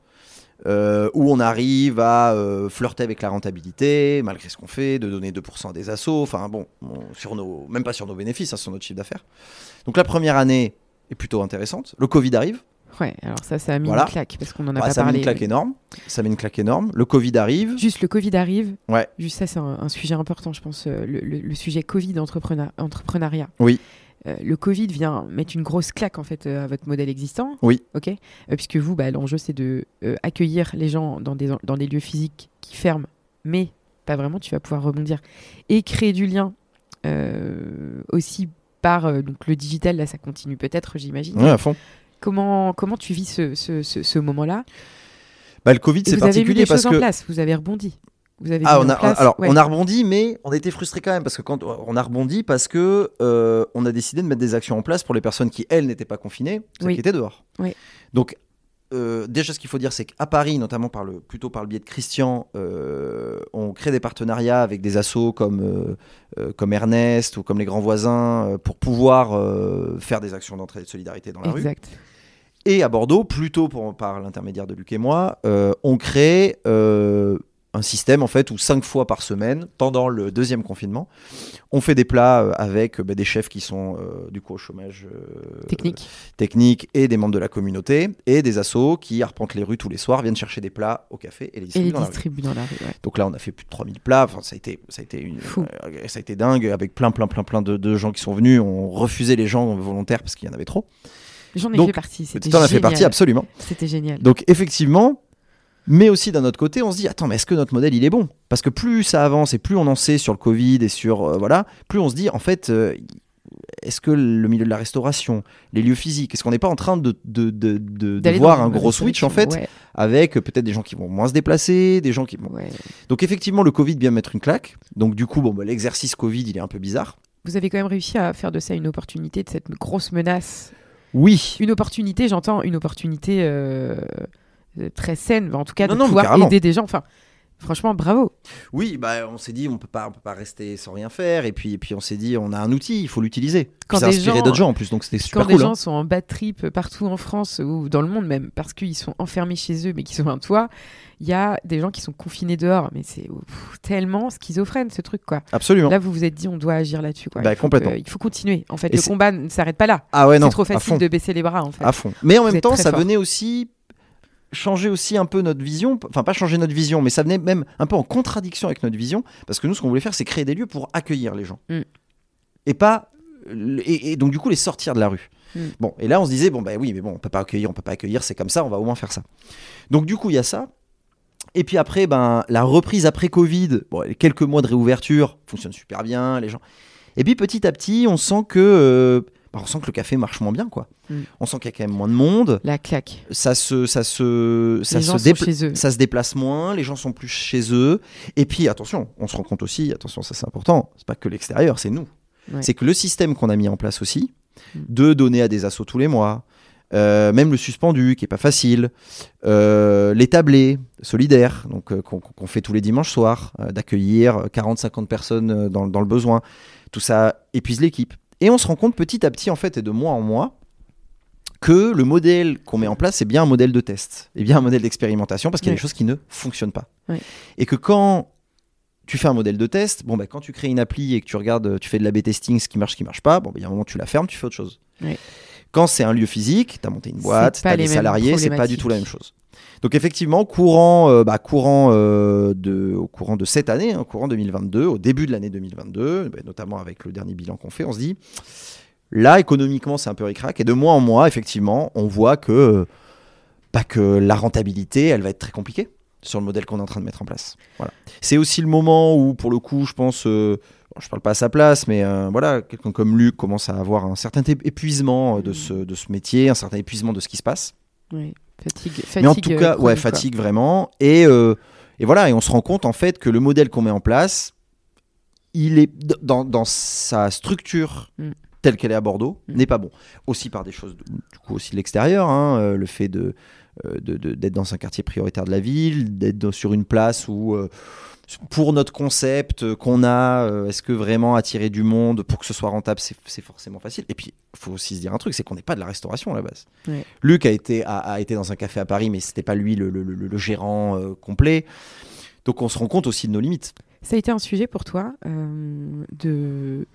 euh, où on arrive à euh, flirter avec la rentabilité, malgré ce qu'on fait, de donner 2% à des assos, enfin bon, on- sur nos, même pas sur nos bénéfices, hein, sur notre chiffre d'affaires. Donc la première année est plutôt intéressante. Le Covid arrive, Ouais, alors ça, ça a mis Voilà. une claque parce qu'on en a bah, pas ça parlé. une claque énorme. Ça met une claque énorme. Le Covid arrive. Juste le Covid arrive. Ouais. Juste ça, c'est un, un sujet important, je pense. euh, Le, le- le sujet Covid entrepreneur- entrepreneuriat. Oui. Euh, le Covid vient mettre une grosse claque en fait euh, à votre modèle existant. Oui. Ok. Euh, puisque vous, bah, l'enjeu c'est de accueillir les gens dans des dans des lieux physiques qui ferment, mais pas vraiment. Tu vas pouvoir rebondir et créer du lien aussi par euh, donc le digital. Là, ça continue peut-être, j'imagine. Ouais, à fond. Comment comment tu vis ce, ce, ce- ce moment-là? Bah, le Covid, c'est Vous avez mis particulier des parce que. en place. Vous avez rebondi. Vous avez Ah, on a, place- alors, ouais. on a rebondi, mais on a été frustrés quand même parce que quand on a rebondi parce que euh, on a décidé de mettre des actions en place pour les personnes qui elles n'étaient pas confinées, celles Oui. qui étaient dehors. Oui. Donc euh, déjà, ce qu'il faut dire, c'est qu'à Paris, notamment par le, plutôt par le biais de Christian, euh, on crée des partenariats avec des assos comme, euh, comme Ernest ou comme les grands voisins pour pouvoir faire des actions d'entraide et de solidarité dans la rue. Exact. Et à Bordeaux, plutôt pour- par l'intermédiaire de Luc et moi, on crée un système en fait où cinq fois par semaine, pendant le deuxième confinement, on fait des plats euh, avec euh, bah, des chefs qui sont euh, du coup au chômage euh, Technique. technique et des membres de la communauté et des assos qui arpentent les rues tous les soirs, viennent chercher des plats au café et les Et distribuent les dans la rue. dans la rue. ouais. Donc là, on a fait plus de 3000 plats. Enfin, ça a été, ça a été, une, euh, ça a été dingue avec plein, plein, plein, plein de, de gens qui sont venus. On refusait les gens volontaires parce qu'il y en avait trop. J'en ai Donc, fait partie. C'était Tu en as fait partie, absolument. C'était génial. Donc effectivement, mais aussi d'un autre côté, on se dit attends, mais est-ce que notre modèle il est bon? Parce que plus ça avance et plus on en sait sur le Covid et sur euh, voilà, plus on se dit en fait. euh, est-ce que le milieu de la restauration, les lieux physiques, est-ce qu'on n'est pas en train de, de, de, de- voir un gros switch en fait avec peut-être des gens qui vont moins se déplacer, des gens qui vont... Ouais. Donc effectivement le Covid vient mettre une claque. Donc du coup bon bah, l'exercice Covid il est un peu bizarre. Vous avez quand même réussi à faire de ça une opportunité, de cette grosse menace. Oui. Une opportunité, j'entends, une opportunité euh, très saine, en tout cas, Non, de non, pouvoir aider des gens. Enfin, franchement, bravo. Oui, bah, on s'est dit on peut pas, on peut pas rester sans rien faire et puis et puis on s'est dit on a un outil, il faut l'utiliser. Quand ça inspiré d'autres gens en plus donc c'était super Quand cool. des hein. gens sont en bad trip partout en France ou dans le monde même, parce qu'ils sont enfermés chez eux mais qu'ils ont un toit, il y a des gens qui sont confinés dehors. Mais c'est pff, tellement schizophrène ce truc, quoi. Absolument. Là, vous vous êtes dit, on doit agir là-dessus, quoi. Bah, il, faut complètement. que- il faut continuer. En fait, Et le combat ne s'arrête pas là. Ah ouais non. C'est trop facile de baisser les bras, en fait. À fond. Mais en Vous même temps, ça venait aussi changer aussi un peu notre vision, enfin pas changer notre vision, mais ça venait même un peu en contradiction avec notre vision, parce que nous, ce qu'on voulait faire, c'est créer des lieux pour accueillir les gens, Mm. et pas et, et donc du coup les sortir de la rue. Mm. Bon, et là on se disait bon bah oui, mais bon, on peut pas accueillir, on peut pas accueillir, c'est comme ça, on va au moins faire ça. Donc du coup il y a ça. Et puis après, ben la reprise après Covid, bon, quelques mois de réouverture fonctionne super bien, les gens. Et puis petit à petit, on sent que euh, bah, on sent que le café marche moins bien, quoi. Mm. On sent qu'il y a quand même moins de monde La claque. ça se ça se ça les se dépla- ça se déplace moins, les gens sont plus chez eux. Et puis attention, on se rend compte aussi, attention, ça c'est important, c'est pas que l'extérieur, c'est nous. Ouais. C'est que le système qu'on a mis en place aussi, Mm. de donner à des assos tous les mois, euh, même le suspendu qui est pas facile, euh, les tablés solidaires, donc euh, qu'on qu'on fait tous les dimanches soirs, euh, d'accueillir 40-50 personnes dans, dans le besoin, tout ça épuise l'équipe. Et on se rend compte petit à petit, en fait, et de mois en mois, que le modèle qu'on met en place, c'est bien un modèle de test, et bien un modèle d'expérimentation, parce qu'il y a des choses qui ne fonctionnent pas. Et que quand tu fais un modèle de test, bon, bah, quand tu crées une appli et que tu regardes, tu fais de l'A-B testing, ce qui marche, ce qui marche pas, bon, bah, il y a un moment, tu la fermes, tu fais autre chose. Quand c'est un lieu physique, tu as monté une boîte, tu as des salariés, c'est pas du tout la même chose. Donc effectivement, courant, euh, bah, courant, euh, de, au courant de cette année, hein, courant 2022, au début de l'année 2022, bah, notamment avec le dernier bilan qu'on fait, on se dit, là, économiquement, c'est un peu ric-rac, et de mois en mois, effectivement, on voit que, bah, que la rentabilité, elle va être très compliquée sur le modèle qu'on est en train de mettre en place. Voilà. C'est aussi le moment où, pour le coup, je pense, euh, bon, je parle pas à sa place, mais euh, voilà, quelqu'un comme Luc commence à avoir un certain épuisement de, ce, de ce métier, un certain épuisement de ce qui se passe. Ouais. Fatigue, mais en fatigue, tout euh, cas, ouais, quoi. fatigue vraiment. Et, euh, et voilà, et on se rend compte en fait que le modèle qu'on met en place, il est dans, dans sa structure Mm. telle qu'elle est à Bordeaux Mm. n'est pas bon. Aussi par des choses de- du coup aussi de l'extérieur, hein, euh, le fait de d'être dans un quartier prioritaire de la ville, d'être sur une place où pour notre concept euh, qu'on a, euh, est-ce que vraiment attirer du monde pour que ce soit rentable, c'est forcément facile. Et puis, il faut aussi se dire un truc, c'est qu'on n'est pas de la restauration à la base. Ouais. Luc a été, a, a été dans un café à Paris, mais c'était pas lui le, le- le- le gérant euh, complet. Donc on se rend compte aussi de nos limites. Ça a été un sujet pour toi euh, de.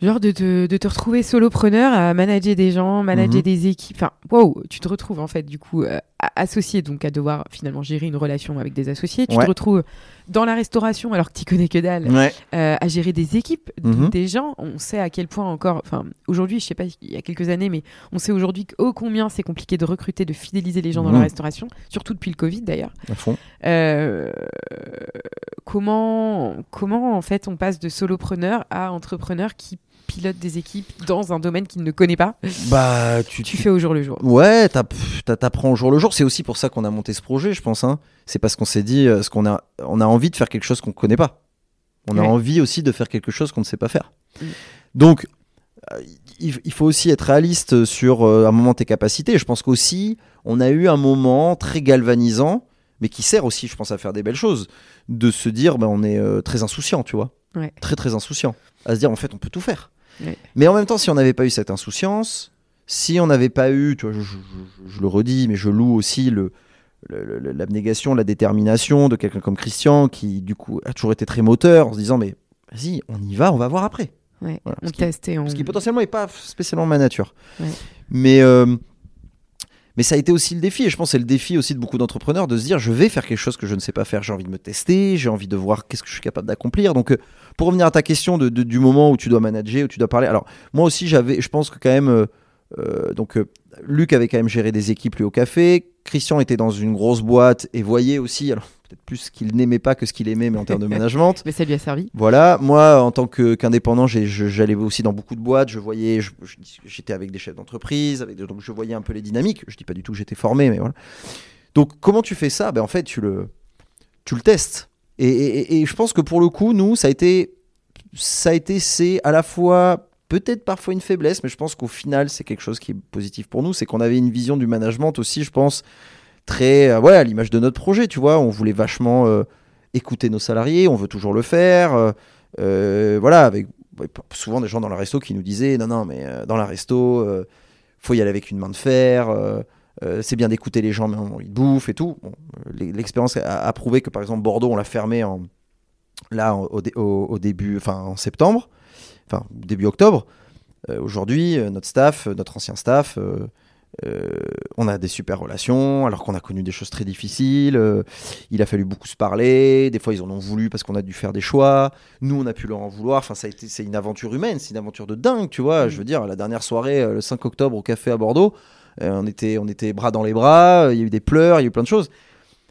Genre de te, de te retrouver solopreneur à manager des gens, manager Mhm. des équipes. Enfin, wow, tu te retrouves en fait du coup associé, donc à devoir finalement gérer une relation avec des associés. Tu Ouais. te retrouves dans la restauration alors que tu connais que dalle, Ouais. euh, à gérer des équipes, Mhm. des gens. On sait à quel point encore, enfin aujourd'hui, je sais pas il y a quelques années, mais on sait aujourd'hui ô combien c'est compliqué de recruter, de fidéliser les gens dans la Mhm. restauration, surtout depuis le Covid d'ailleurs. Euh, comment, comment en fait on passe de solopreneur à entrepreneur qui pilote des équipes dans un domaine qu'il ne connaît pas Bah, tu, Tu fais au jour le jour. Ouais, t'app- t'a- t'apprends au jour le jour. C'est aussi pour ça qu'on a monté ce projet, je pense. hein. C'est parce qu'on s'est dit, euh, ce qu'on a, on a envie de faire quelque chose qu'on connaît pas. On a envie aussi de faire quelque chose qu'on ne sait pas faire. Mm. Donc, euh, il, faut aussi être réaliste sur euh, un moment tes capacités. Je pense qu'aussi, on a eu un moment très galvanisant, mais qui sert aussi, je pense, à faire des belles choses, de se dire, ben, on est euh, très insouciant, tu vois. Ouais. Très très insouciant. À se dire, en fait, on peut tout faire. Mais en même temps, si on n'avait pas eu cette insouciance, si on n'avait pas eu, tu vois, je, je- je- je le redis, mais je loue aussi le, l'abnégation, la détermination de quelqu'un comme Christian, qui du coup a toujours été très moteur, en se disant mais vas-y, on y va, on va voir après. Ouais, Voilà, on ce qui- teste et on. Ce qui potentiellement n'est pas spécialement ma nature. Ouais. Mais, euh, mais ça a été aussi le défi, et je pense que c'est le défi aussi de beaucoup d'entrepreneurs de se dire je vais faire quelque chose que je ne sais pas faire, j'ai envie de me tester, j'ai envie de voir qu'est-ce que je suis capable d'accomplir. Donc, euh, pour revenir à ta question de, de- du moment où tu dois manager, où tu dois parler, alors moi aussi j'avais, je pense que quand même, euh, euh, donc euh, Luc avait quand même géré des équipes lui au café, Christian était dans une grosse boîte et voyait aussi, alors peut-être plus ce qu'il n'aimait pas que ce qu'il aimait, mais en termes de management. Mais ça lui a servi. Voilà, moi en tant que- qu'indépendant, j'allais aussi dans beaucoup de boîtes, je voyais, j'étais avec des chefs d'entreprise, avec des- donc je voyais un peu les dynamiques. Je dis pas du tout que j'étais formé, mais voilà. Donc comment tu fais ça? Ben en fait, tu le, tu le testes. Et, je pense que pour le coup, nous, ça a été, ça a été, c'est à la fois peut-être parfois une faiblesse, mais je pense qu'au final, c'est quelque chose qui est positif pour nous, c'est qu'on avait une vision du management aussi, je pense, très, euh, ouais, à l'image de notre projet, tu vois, on voulait vachement euh, écouter nos salariés, on veut toujours le faire, euh, voilà, avec souvent des gens dans la resto qui nous disaient, non, non, mais dans la resto, faut y aller avec une main de fer. Euh, c'est bien d'écouter les gens, mais on- ils bouffent et tout. Bon, euh, l'e- L'expérience a, a prouvé que par exemple Bordeaux, on l'a fermé en, là au, dé- au- au début, enfin en septembre, enfin début octobre. Euh, Aujourd'hui, notre staff, notre ancien staff, euh, on a des super relations, alors qu'on a connu des choses très difficiles. euh, il a fallu beaucoup se parler. Des fois, ils en ont voulu parce qu'on a dû faire des choix. Nous, on a pu leur en vouloir. Enfin, ça a été, c'est une aventure humaine, c'est une aventure de dingue, tu vois. Mm. Je veux dire, la dernière soirée, le 5 octobre au café à Bordeaux, on était, on était bras dans les bras. euh, Il y a eu des pleurs, il y a eu plein de choses.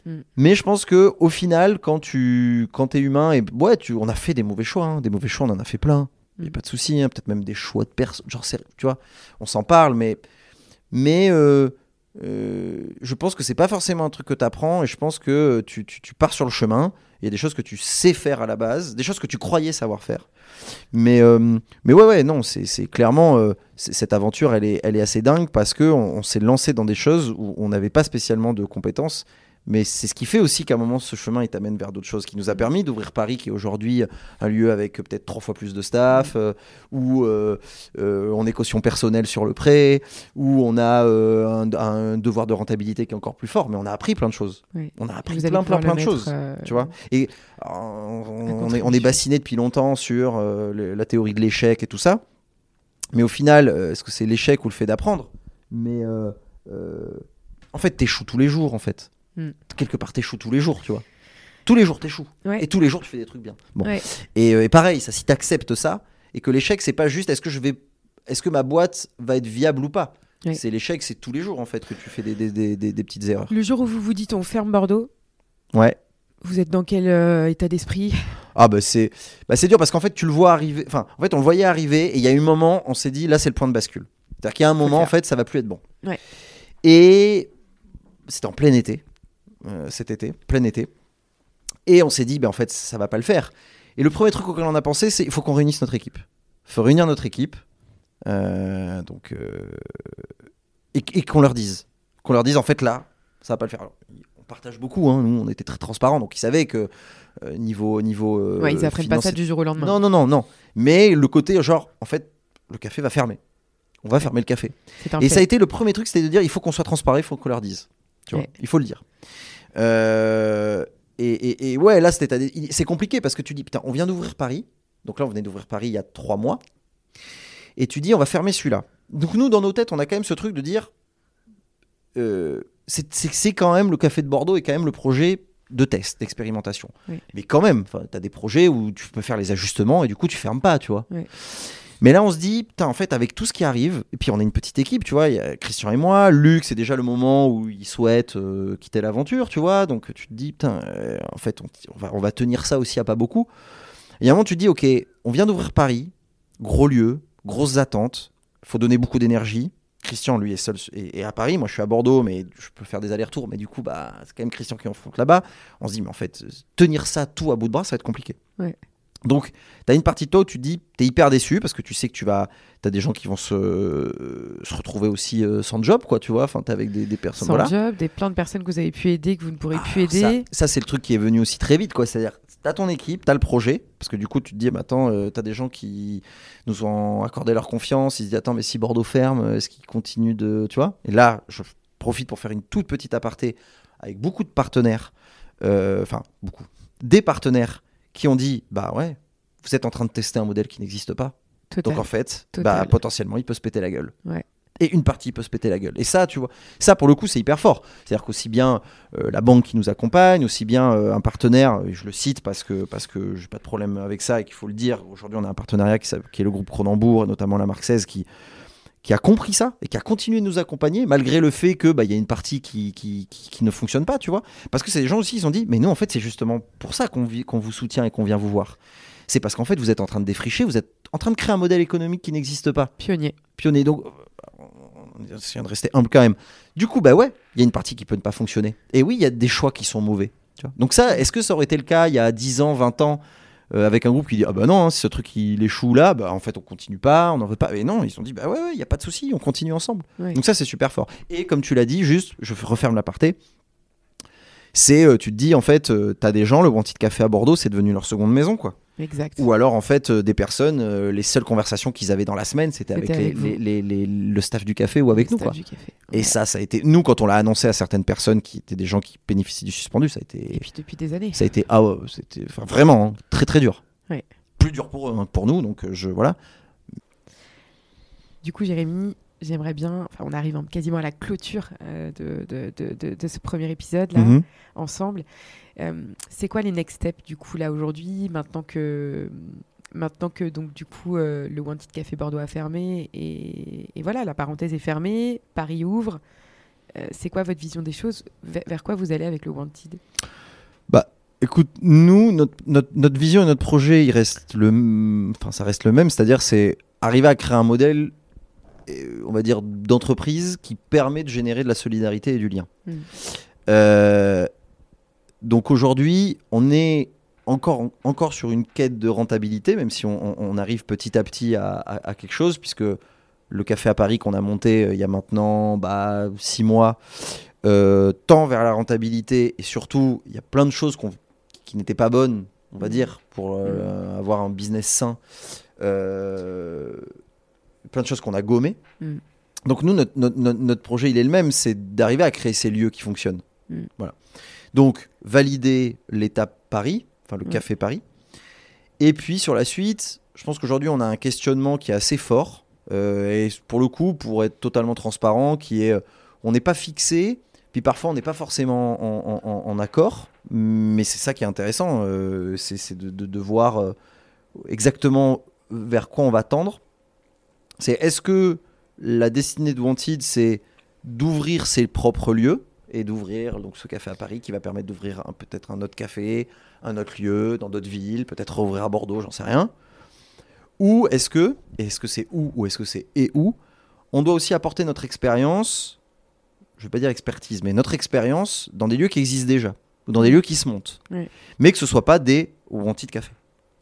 Mm. Mais je pense que au final, quand tu, quand es humain, et ouais, tu, on a fait des mauvais choix. hein. Des mauvais choix, on en a fait plein. Il n'y a Mm. pas de souci. hein. Peut-être même des choix de personnes. Genre, tu vois, on s'en parle, mais, mais euh, euh, je pense que c'est pas forcément un truc que tu apprends. Et je pense que tu, tu- tu pars sur le chemin. Il y a des choses que tu sais faire à la base, des choses que tu croyais savoir faire. Mais, euh, mais ouais, ouais, non, c'est clairement euh, cette aventure, elle est, elle est assez dingue parce que on, on s'est lancé dans des choses où on n'avait pas spécialement de compétences. Mais c'est ce qui fait aussi qu'à un moment, ce chemin, il t'amène vers d'autres choses, qui nous a permis d'ouvrir Paris, qui est aujourd'hui un lieu avec peut-être trois fois plus de staff, euh, où euh, euh, on est caution personnelle sur le prêt, où on a euh, un, un devoir de rentabilité qui est encore plus fort. Mais on a appris plein de choses. On a appris plein, plein, plein le de choses euh, tu vois et on, on est, on est contribution. bassiné depuis longtemps sur euh, le- la théorie de l'échec et tout ça mais au final est-ce que c'est l'échec ou le fait d'apprendre? Mais en fait t'échoues tous les jours en fait Mm. quelque part t'échoues tous les jours tu vois tous les jours t'échoues Ouais. et tous les jours tu fais des trucs bien bon Ouais. et, euh, et pareil ça si t'acceptes ça et que l'échec c'est pas juste est-ce que je vais est-ce que ma boîte va être viable ou pas? C'est l'échec c'est tous les jours en fait que tu fais des, des- des- des- petites erreurs Le jour où vous vous dites on ferme Bordeaux, ouais vous êtes dans quel euh, état d'esprit? Ah bah c'est bah c'est dur parce qu'en fait tu le vois arriver enfin en fait on le voyait arriver et il y a eu un moment on s'est dit là c'est le point de bascule. C'est-à-dire qu'il y a un moment en fait ça va plus être bon. Ouais. Et c'était en plein été cet été, plein été. Et on s'est dit ben en fait ça va pas le faire. Et le premier truc auquel on a pensé c'est il faut qu'on réunisse notre équipe. faut réunir notre équipe, euh, donc, euh, et, et qu'on leur dise, qu'on leur dise en fait là, ça va pas le faire. Alors, on partage beaucoup, hein, nous on était très transparents, donc ils savaient que euh, niveau niveau. euh, Ouais, ils apprennent pas ça du jour au lendemain. Non non non non. Mais le côté genre en fait le café va fermer. On va fermer le café. Et fait. ça a été le premier truc, c'était de dire il faut qu'on soit transparent, il faut qu'on leur dise. Tu vois, Ouais. il faut le dire. Euh, et, et- et ouais, là, c'est compliqué parce que tu dis putain, on vient d'ouvrir Paris. Donc là, on venait d'ouvrir Paris il y a trois mois. Et tu dis on va fermer celui-là. Donc nous, dans nos têtes, on a quand même ce truc de dire euh, c'est- quand même le café de Bordeaux et quand même le projet de test, d'expérimentation. Oui. Mais quand même, tu as des projets où tu peux faire les ajustements et du coup, tu fermes pas, tu vois. Oui. Mais là, on se dit, putain, en fait, avec tout ce qui arrive, et puis on est une petite équipe, tu vois, il y a Christian et moi, Luc, c'est déjà le moment où il souhaite euh, quitter l'aventure, tu vois, donc tu te dis, putain, euh, en fait, on, va, tenir ça aussi à pas beaucoup. Et à un moment, tu te dis, ok, on vient d'ouvrir Paris, gros lieu, grosses attentes, faut donner beaucoup d'énergie. Christian, lui, est seul et, à Paris. Moi, je suis à Bordeaux, mais je peux faire des allers-retours. Mais du coup, bah, c'est quand même Christian qui en fout là-bas. On se dit, mais en fait, tenir ça tout à bout de bras, ça va être compliqué. Ouais. Donc, tu as une partie de toi où tu te dis, tu es hyper déçu parce que tu sais que tu vas. Tu as des gens qui vont se, euh, se retrouver aussi euh, sans job, quoi, tu vois. Enfin, tu avec des, des personnes. Sans voilà. job, des plein de personnes que vous avez pu aider, que vous ne pourrez plus Alors, aider. Ça, ça, c'est le truc qui est venu aussi très vite, quoi. C'est-à-dire, t'as ton équipe, t'as le projet, parce que du coup, tu te dis, bah, attends, euh, t'as des gens qui nous ont accordé leur confiance. Ils se disent, attends, mais si Bordeaux ferme, euh, est-ce qu'ils continuent de, tu vois Et là, je profite pour faire une toute petite aparté avec beaucoup de partenaires, enfin beaucoup, des partenaires qui ont dit, bah ouais, vous êtes en train de tester un modèle qui n'existe pas. Total. Donc en fait, Total. bah, potentiellement, il peut se péter la gueule. Ouais. Et une partie peut se péter la gueule. Et ça, tu vois, ça pour le coup, c'est hyper fort. C'est-à-dire qu'aussi bien euh, la banque qui nous accompagne, aussi bien euh, un partenaire, je le cite parce que parce que j'ai pas de problème avec ça et qu'il faut le dire. Aujourd'hui, on a un partenariat qui, est le groupe Cronenbourg, et notamment la 16, qui qui a compris ça et qui a continué de nous accompagner malgré le fait que bah, il y a une partie qui, qui, qui- qui ne fonctionne pas, tu vois. Parce que des gens aussi, ils ont dit, mais nous en fait c'est justement pour ça qu'on qu'on vous soutient et qu'on vient vous voir. C'est parce qu'en fait vous êtes en train de défricher, vous êtes en train de créer un modèle économique qui n'existe pas Pionnier. pionnier. Donc, on essaie de rester humble quand même. Du coup, bah ouais, il y a une partie qui peut ne pas fonctionner. Et oui, il y a des choix qui sont mauvais. tu vois. Donc ça, est-ce que ça aurait été le cas il y a 10 ans, 20 ans euh, avec un groupe qui dit ah bah non hein, si ce truc il échoue là bah en fait on continue pas on n'en veut pas. Mais non ils se sont dit bah ouais ouais, il y a pas de souci on continue ensemble. Ouais. donc ça c'est super fort. Et comme tu l'as dit juste je referme l'aparté c'est euh, tu te dis en fait euh, t'as des gens le Wanted Café à Bordeaux c'est devenu leur seconde maison quoi Exact. ou alors, en fait, euh, des personnes, euh, les seules conversations qu'ils avaient dans la semaine, c'était avec, C'était les- avec vous. les- les- les- le staff du café ou avec nous. Quoi. du café. Et Ouais. ça, ça a été. Nous, quand on l'a annoncé à certaines personnes qui étaient des gens qui bénéficient du suspendu, ça a Et été. puis depuis des années. Ça a été. Ah ouais, c'était enfin, vraiment hein, très très dur. Ouais. Plus dur pour eux, hein, pour nous. Donc, euh, je. Voilà. Du coup, Jérémy, j'aimerais bien. Enfin, on arrive en- quasiment à la clôture euh, de, de, de, ce premier épisode là, Mhm. ensemble. Euh, c'est quoi les next steps du coup là aujourd'hui, maintenant que maintenant que donc du coup euh, le Wanted Café Bordeaux a fermé et, et voilà la parenthèse est fermée, Paris ouvre. C'est quoi votre vision des choses? Vers, vers quoi vous allez avec le Wanted? Écoute, nous, notre, notre, notre vision et notre projet, il reste le, enfin, ça reste le même, c'est-à-dire c'est arriver à créer un modèle, on va dire, d'entreprise qui permet de générer de la solidarité et du lien. Mm. Euh, donc aujourd'hui, on est encore, encore sur une quête de rentabilité, même si on, arrive petit à petit à, à- à quelque chose, puisque le café à Paris qu'on a monté euh, il y a maintenant bah, six mois euh, tend vers la rentabilité et surtout, il y a plein de choses qui n'étaient pas bonnes, on va dire, pour euh, avoir un business sain. Plein de choses qu'on a gommées. Mm. Donc nous, notre, notre- notre- notre projet, il est le même, c'est d'arriver à créer ces lieux qui fonctionnent. Mm. Voilà. Donc, valider l'étape Paris, enfin le Mm. café Paris. Et puis sur la suite, je pense qu'aujourd'hui, on a un questionnement qui est assez fort. euh, et pour le coup, pour être totalement transparent, qui est, euh, on n'est pas fixé, puis parfois on n'est pas forcément en, en- en- en accord, mais c'est ça qui est intéressant, euh, c'est de, de- de voir exactement vers quoi on va tendre. C'est est-ce que la destinée de Wanted, c'est d'ouvrir ses propres lieux et d'ouvrir donc ce café à Paris qui va permettre d'ouvrir peut-être un autre café, un autre lieu dans d'autres villes, peut-être rouvrir à Bordeaux, j'en sais rien. Ou est-ce que, et est-ce que c'est où ou est-ce que c'est et où, on doit aussi apporter notre expérience, je vais pas dire expertise, mais notre expérience dans des lieux qui existent déjà ou dans des lieux qui se montent, Oui. mais que ce soit pas des wanted café.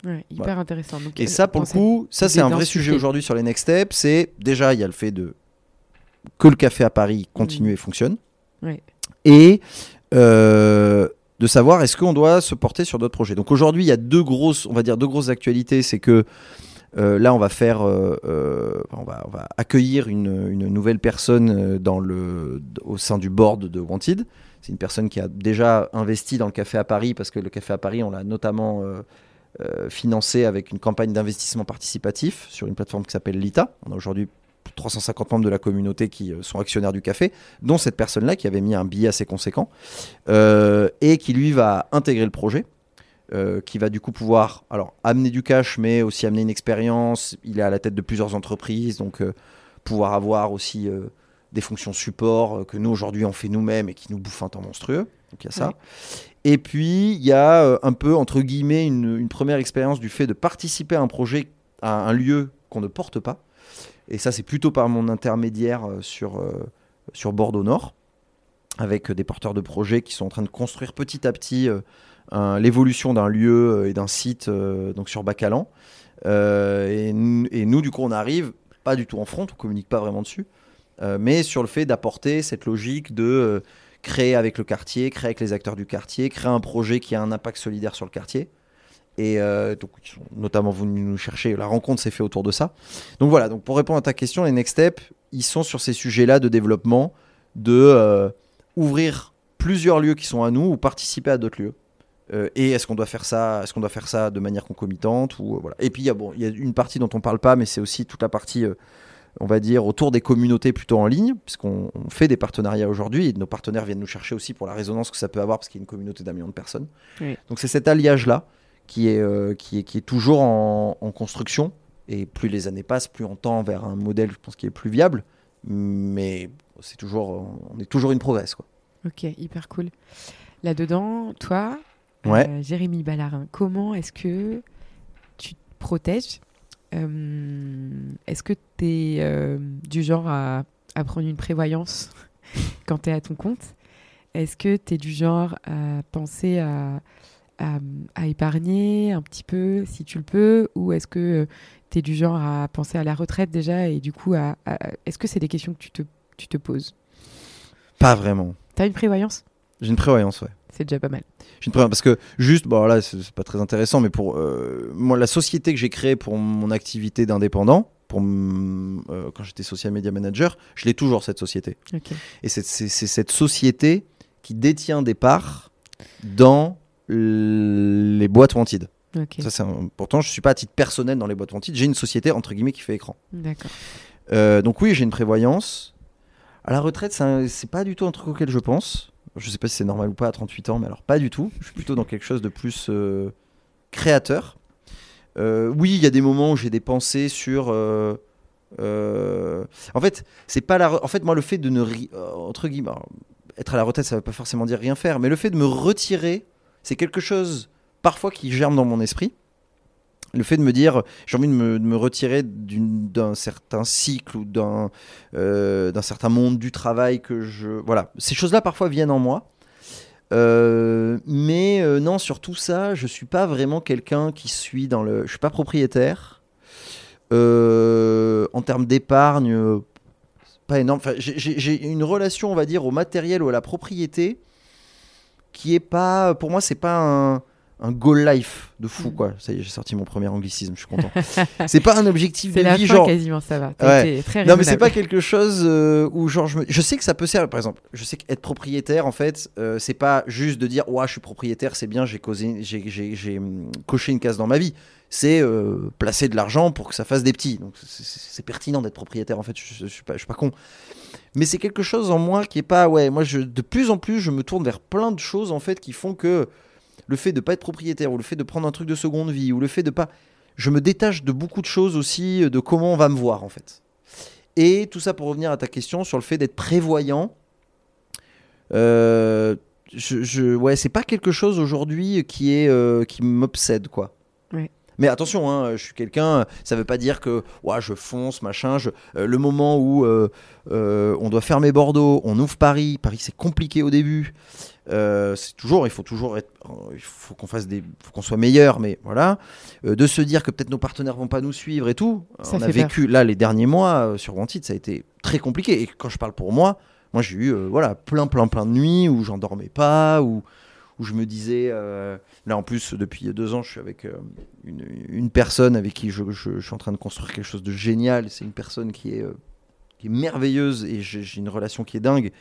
Ouais, hyper intéressant. Donc, Et euh, ça, pour le coup, ça c'est un vrai sujet aujourd'hui sur les next steps. C'est déjà, il y a le fait de que le café à Paris continue Mm. et fonctionne. Ouais. Et euh, de savoir est-ce qu'on doit se porter sur d'autres projets. Donc aujourd'hui, il y a deux grosses, on va dire deux grosses actualités. C'est que euh, là, on va faire, euh, euh, on, va, on va accueillir une, une nouvelle personne dans le, au sein du board de Wanted. C'est une personne qui a déjà investi dans le café à Paris parce que le café à Paris, on l'a notamment financé avec une campagne d'investissement participatif sur une plateforme qui s'appelle Lita. On a aujourd'hui 350 membres de la communauté qui euh, sont actionnaires du café, dont cette personne-là qui avait mis un billet assez conséquent euh, et qui lui va intégrer le projet. euh, qui va du coup pouvoir alors amener du cash mais aussi amener une expérience il est à la tête de plusieurs entreprises donc euh, pouvoir avoir aussi euh, des fonctions support euh, que nous aujourd'hui on fait nous-mêmes et qui nous bouffent un temps monstrueux donc il y a ça. Et puis il y a euh, un peu entre guillemets une, première expérience du fait de participer à un projet à un lieu qu'on ne porte pas et ça c'est plutôt par mon intermédiaire euh, sur, euh, sur Bordeaux Nord avec des porteurs de projets qui sont en train de construire petit à petit l'évolution d'un lieu et d'un site donc sur Bacalan. Et, nous- du coup, on arrive pas du tout en front, on communique pas vraiment dessus, mais sur le fait d'apporter cette logique de créer avec le quartier, créer avec les acteurs du quartier, créer un projet qui a un impact solidaire sur le quartier. Et euh, donc, notamment venus nous chercher. La rencontre s'est faite autour de ça. Donc voilà. Donc pour répondre à ta question, les next steps, ils sont sur ces sujets-là de développement, de euh, ouvrir plusieurs lieux qui sont à nous ou participer à d'autres lieux. Euh, et est-ce qu'on doit faire ça Est-ce qu'on doit faire ça de manière concomitante ou voilà. Et puis il y a bon, y a une partie dont on parle pas, mais c'est aussi toute la partie, on va dire, autour des communautés plutôt en ligne, puisqu'on on fait des partenariats aujourd'hui et nos partenaires viennent nous chercher aussi pour la résonance que ça peut avoir parce qu'il y a une communauté d'un million de personnes. Oui. Donc c'est cet alliage là qui est euh, qui est qui est toujours en, en construction. Et plus les années passent, plus on tend vers un modèle, je pense, qui est plus viable. Mais c'est toujours, on est toujours une progresse, quoi. Ok, hyper cool. Là-dedans, toi, Ouais. euh, Jérémy Ballarin, comment est-ce que tu te protèges Est-ce que tu es du genre à, à prendre une prévoyance quand tu es à ton compte? Est-ce que tu es du genre à penser à, à, à épargner un petit peu si tu le peux? Ou est-ce que tu es du genre à penser à la retraite déjà Et du coup, à, à- est-ce que c'est des questions que tu te, tu te poses? Pas vraiment. Tu as une prévoyance? J'ai une prévoyance, ouais. C'est déjà pas mal. Une prévoyance parce que juste, bon là, c'est pas très intéressant, mais pour euh, moi, la société que j'ai créée pour mon activité d'indépendant, pour euh, quand j'étais social media manager, je l'ai toujours cette société. Et c'est cette société qui détient des parts dans les boîtes Wanted. Ça, un- Pourtant, je suis pas à titre personnel dans les boîtes Wanted. J'ai une société entre guillemets qui fait écran. Euh, donc oui, j'ai une prévoyance. À la retraite, c'est un- pas du tout un truc auquel je pense. Je sais pas si c'est normal ou pas à 38 ans, mais alors pas du tout. Je suis plutôt dans quelque chose de plus euh, créateur. Euh, oui, il y a des moments où j'ai des pensées sur. euh, En fait, c'est pas la. En fait, moi, le fait de ne ri- entre guillemets, être à la retraite, ça veut pas forcément dire rien faire, mais le fait de me retirer, c'est quelque chose parfois qui germe dans mon esprit. Le fait de me dire, j'ai envie de me, retirer d'un certain cycle ou d'un euh, d'un certain monde du travail que je. Voilà, ces choses-là parfois viennent en moi. Euh, mais euh, non, sur tout ça, je suis pas vraiment quelqu'un qui suis dans le. Je suis pas propriétaire. En termes d'épargne, pas énorme. J'ai une relation, on va dire, au matériel ou à la propriété qui est pas. Pour moi, c'est pas un, un goal life de fou, Mm. quoi. Ça y est, j'ai sorti mon premier anglicisme, je suis content. c'est pas un objectif de la vie, fin genre. quasiment, ça va. Ouais. très Non, mais c'est pas quelque chose euh, où genre je, me- je sais que ça peut servir. Par exemple, je sais qu'être propriétaire, en fait, euh, c'est pas juste de dire ouais, je suis propriétaire, c'est bien, j'ai causé, j'ai, hum, coché une case dans ma vie. C'est euh, placer de l'argent pour que ça fasse des petits. Donc c'est, pertinent d'être propriétaire. En fait, je, je, je suis pas, je suis pas con. Mais c'est quelque chose en moi qui est pas ouais. Moi, je, de plus en plus, je me tourne vers plein de choses en fait qui font que le fait de pas être propriétaire ou le fait de prendre un truc de seconde vie ou le fait de pas je me détache de beaucoup de choses aussi euh, de comment on va me voir en fait et tout ça pour revenir à ta question sur le fait d'être prévoyant euh, je, je- ouais c'est pas quelque chose aujourd'hui qui est euh, qui m'obsède quoi. Mais attention, hein, je suis quelqu'un, ça veut pas dire que ouais, je fonce, machin. Je, euh, le moment où on doit fermer Bordeaux, on ouvre Paris. Paris, c'est compliqué au début. Euh, c'est toujours, il faut toujours être, il faut qu'on fasse des, faut qu'on soit meilleur, mais voilà. Euh, de se dire que peut-être nos partenaires vont pas nous suivre et tout. Ça on a vécu là les derniers mois euh, sur Wanted, ça a été très compliqué. Et quand je parle pour moi, moi j'ai eu euh, voilà plein, plein, plein de nuits où j'en dormais pas, où où je me disais, euh, là en plus depuis deux ans, je suis avec euh, une, une personne avec qui je, je- je suis en train de construire quelque chose de génial. C'est une personne qui est, euh, qui est merveilleuse et j'ai une relation qui est dingue.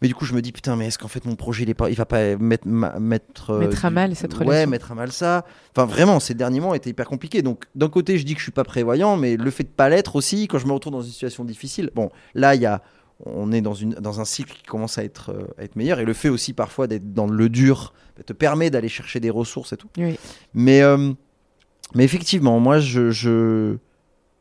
Mais du coup, je me dis putain, mais est-ce qu'en fait mon projet, il, est pas, il va pas mettre, ma- mettre, euh, Mettre à du- mal cette Ouais, relation. mettre à mal ça. Enfin, vraiment, ces derniers mois étaient hyper compliqués. Donc, d'un côté, je dis que je suis pas prévoyant, mais le fait de pas l'être aussi, quand je me retrouve dans une situation difficile. Bon, là, il y a, on est dans, une, dans un cycle qui commence à être, euh, à être meilleur. Et le fait aussi parfois d'être dans le dur bah, te permet d'aller chercher des ressources et tout. Oui. Mais, euh, mais effectivement, moi, je, je,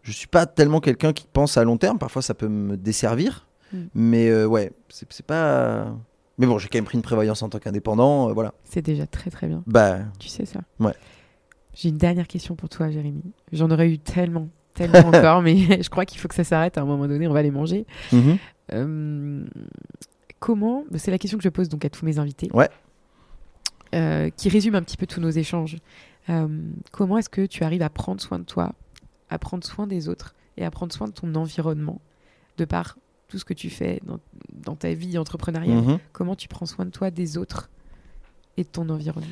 je suis pas tellement quelqu'un qui pense à long terme. Parfois, ça peut me desservir. Mm. Mais euh, ouais, c'est pas. Mais bon, j'ai quand même pris une prévoyance en tant qu'indépendant. euh, voilà. C'est déjà très très bien. Bah, Tu sais ça. Ouais. J'ai une dernière question pour toi, Jérémy. J'en aurais eu tellement, tellement encore, mais je crois qu'il faut que ça s'arrête à un moment donné. On va les manger. Euh, comment C'est la question que je pose donc à tous mes invités. Ouais. Qui résume un petit peu tous nos échanges. Comment est-ce que tu arrives à prendre soin de toi, à prendre soin des autres et à prendre soin de ton environnement de par tout ce que tu fais dans, dans ta vie entrepreneuriale Mhm. Comment tu prends soin de toi, des autres et de ton environnement?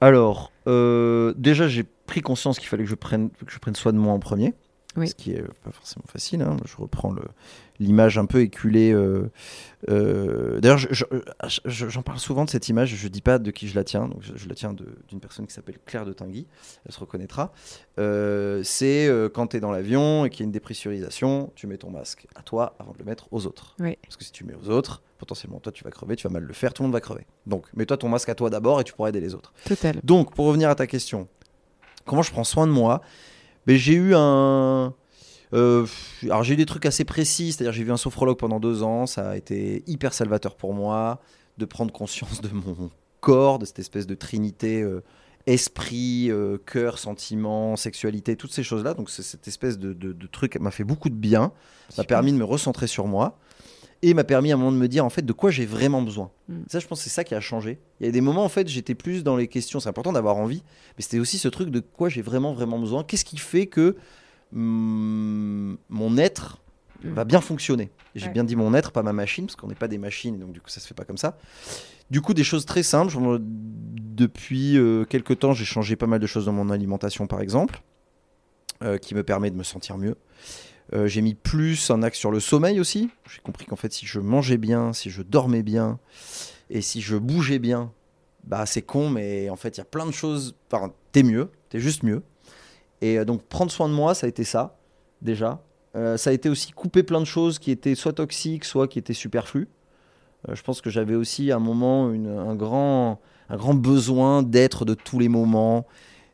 Alors, euh, déjà, j'ai pris conscience qu'il fallait que je, prenne, que je prenne soin de moi en premier. Oui. Ce qui est pas forcément facile. hein. Je reprends l'image un peu éculée. euh, euh, D'ailleurs, je- je- je- j'en parle souvent de cette image. Je dis pas de qui je la tiens. Donc je, je la tiens d'une personne qui s'appelle Claire de Tinguy. Elle se reconnaîtra. Euh, C'est quand tu es dans l'avion et qu'il y a une dépressurisation, tu mets ton masque à toi avant de le mettre aux autres. Oui. Parce que si tu le mets aux autres, potentiellement toi tu vas crever, tu vas mal le faire, tout le monde va crever. Donc mets-toi ton masque à toi d'abord et tu pourras aider les autres. Total. Donc, pour revenir à ta question, comment je prends soin de moi Ben, J'ai eu un. euh, alors, j'ai eu des trucs assez précis, c'est-à-dire j'ai vu un sophrologue pendant deux ans, ça a été hyper salvateur pour moi de prendre conscience de mon corps, de cette espèce de trinité euh, esprit, euh, cœur, sentiment, sexualité, toutes ces choses-là. Donc, cette espèce de, de- de truc m'a fait beaucoup de bien, m'a permis de me recentrer sur moi et m'a permis à un moment de me dire en fait de quoi j'ai vraiment besoin. Mm. Ça, je pense que c'est ça qui a changé. Il y a des moments en fait, j'étais plus dans les questions. C'est important d'avoir envie, mais c'était aussi ce truc de quoi j'ai vraiment vraiment besoin. Qu'est-ce qui fait que mm, mon être Mm. va bien fonctionner? J'ai Ouais. bien dit mon être, pas ma machine, parce qu'on n'est pas des machines, donc du coup ça se fait pas comme ça. Du coup, des choses très simples. Depuis euh, quelques temps, j'ai changé pas mal de choses dans mon alimentation, par exemple, euh, qui me permet de me sentir mieux. Euh, j'ai mis plus un axe sur le sommeil aussi. J'ai compris qu'en fait, si je mangeais bien, si je dormais bien et si je bougeais bien, bah c'est con, mais en fait, il y a plein de choses. Enfin, t'es mieux, t'es juste mieux. Et euh, donc, prendre soin de moi, ça a été ça, déjà. Euh, ça a été aussi couper plein de choses qui étaient soit toxiques, soit qui étaient superflues. Je pense que j'avais aussi à un moment une- un, grand, un grand besoin d'être de tous les moments,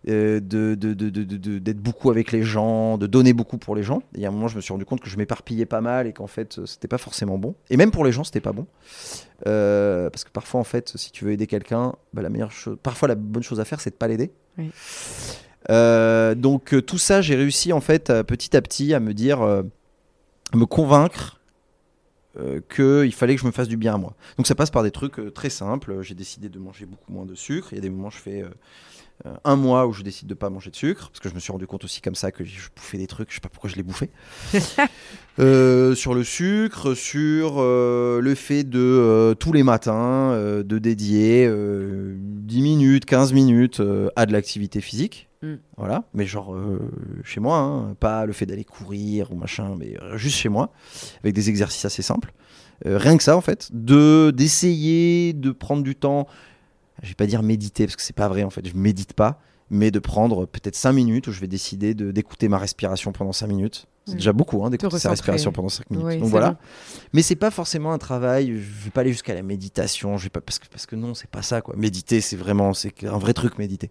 euh, de, de- de- de- de- de- d'être beaucoup avec les gens, de donner beaucoup pour les gens. Et il y a un moment, je me suis rendu compte que je m'éparpillais pas mal et qu'en fait, euh, c'était pas forcément bon. Et même pour les gens, c'était pas bon. Euh, parce que parfois, en fait, si tu veux aider quelqu'un, bah, la meilleure chose, parfois la bonne chose à faire, c'est de pas l'aider. Oui. Euh, donc tout ça, j'ai réussi en fait petit à petit à me dire, euh, à me convaincre euh, qu'il fallait que je me fasse du bien à moi. Donc ça passe par des trucs euh, très simples. J'ai décidé de manger beaucoup moins de sucre. Il y a des moments, je fais euh, un mois où je décide de pas manger de sucre parce que je me suis rendu compte aussi comme ça que je bouffais des trucs. Je sais pas pourquoi je les bouffais. Euh, sur le sucre, sur euh, le fait de euh, tous les matins euh, de dédier euh, 10 minutes, 15 minutes euh, à de l'activité physique. Mm. Voilà, mais genre euh, chez moi, hein, pas le fait d'aller courir ou machin, mais euh, juste chez moi, avec des exercices assez simples. Euh, rien que ça en fait, de d'essayer de prendre du temps. Je vais pas dire méditer parce que c'est pas vrai en fait, je médite pas, mais de prendre peut-être 5 minutes où je vais décider de d'écouter ma respiration pendant 5 minutes. C'est déjà beaucoup hein, d'écouter sa respiration pendant 5 minutes. Oui, Donc voilà. bon. Mais c'est pas forcément un travail. Je vais pas aller jusqu'à la méditation. Je vais pas parce que parce que non, c'est pas ça quoi. Méditer, c'est vraiment c'est un vrai truc méditer.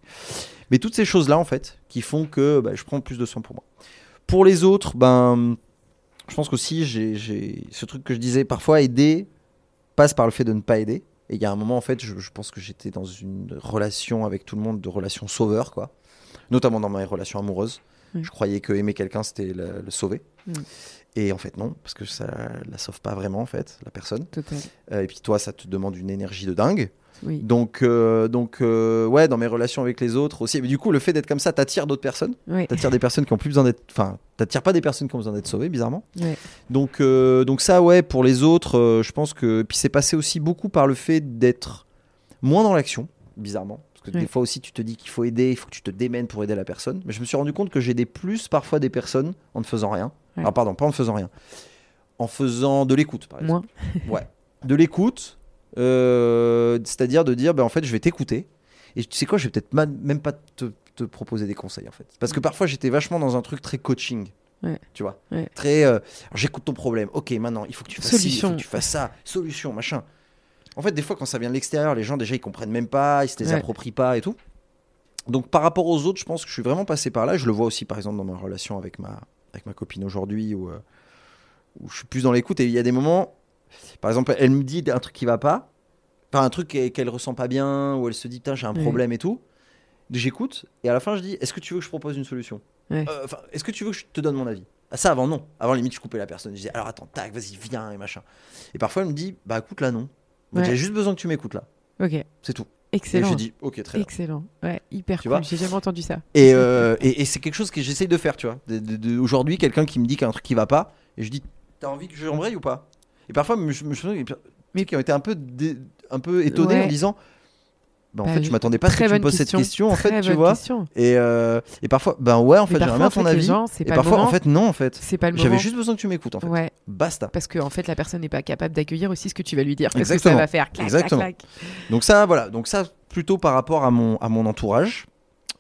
Mais toutes ces choses là en fait, qui font que bah, je prends plus de soin pour moi. Pour les autres, ben, je pense qu'aussi j'ai ce truc que je disais parfois aider passe par le fait de ne pas aider. Et il y a un moment en fait, je, je pense que j'étais dans une relation avec tout le monde de relation sauveur quoi. notamment dans mes relations amoureuses. Ouais. Je croyais que aimer quelqu'un, c'était le, le sauver. Mm. Et en fait, non, parce que ça la sauve pas vraiment, en fait, la personne. Euh, et puis toi, ça te demande une énergie de dingue. Oui. Donc, euh, donc euh, ouais, dans mes relations avec les autres aussi. Mais du coup, le fait d'être comme ça, t'attires d'autres personnes. Ouais. T'attires des personnes qui ont plus besoin d'être. Enfin, t'attires pas des personnes qui ont besoin d'être sauvées, bizarrement. Donc, euh, donc ça, ouais, pour les autres, je pense que. Puis c'est passé aussi beaucoup par le fait d'être moins dans l'action, bizarrement. Parce que des fois aussi, tu te dis qu'il faut aider, il faut que tu te démènes pour aider la personne. Mais je me suis rendu compte que j'aidais plus parfois des personnes en ne faisant rien. Ah, pardon, pas en ne faisant rien. En faisant de l'écoute, par exemple. Moi. Ouais. De l'écoute, euh, c'est-à-dire de dire, ben, en fait, je vais t'écouter. Et tu sais quoi, je vais peut-être même pas te, te proposer des conseils, en fait. Parce que parfois, j'étais vachement dans un truc très coaching. Ouais. Tu vois? Ouais. Très. euh, j'écoute ton problème. Ok, maintenant, il faut que tu fasses ci, il faut que tu fasses ça. Solution, machin. En fait, des fois, quand ça vient de l'extérieur, les gens, déjà, ils comprennent même pas, ils se les Ouais. approprient pas et tout. Donc, par rapport aux autres, je pense que je suis vraiment passé par là. Je le vois aussi, par exemple, dans ma relation avec ma, avec ma copine aujourd'hui, où, euh, où je suis plus dans l'écoute. Et il y a des moments, par exemple, elle me dit un truc qui va pas, enfin, un truc qu'elle ressent pas bien, où elle se dit, putain, j'ai un Ouais. problème et tout. J'écoute, et à la fin, je dis, est-ce que tu veux que je propose une solution. Euh, est-ce que tu veux que je te donne mon avis? Ah, Ça, avant, non. Avant, limite, je coupais la personne. Je disais, alors attends, tac, vas-y, viens, et machin. Et parfois, elle me dit, bah écoute, là, non. Ouais. J'ai juste besoin que tu m'écoutes là. Ok. C'est tout. Et Excellent. j'ai dit, ok, très bien. Excellent. Ouais, hyper Tu cool. J'ai jamais entendu ça. Et, euh, et, et c'est quelque chose que j'essaye de faire, tu vois. Aujourd'hui, quelqu'un qui me dit qu'il y a un truc qui va pas, et je dis, t'as envie que je ou pas? Et parfois, je me souviens Mais- qui ont été un peu, dé- un peu étonnés Ouais. en disant, bah, en Bah, fait, je- m'attendais pas à ce que tu me poses cette question, en fait, tu vois. question. Et, euh, et parfois, ben ouais, en fait, j'aimerais bien en ton avis. gens, Et parfois, en fait, non, en fait. C'est pas le. J'avais juste besoin que tu m'écoutes, en fait. Ouais, Basta. parce que en fait, la personne n'est pas capable d'accueillir aussi ce que tu vas lui dire. Parce que Exactement. ça va faire clac, Exactement. clac, clac. Donc ça, voilà. Donc ça, plutôt par rapport à mon, à mon entourage.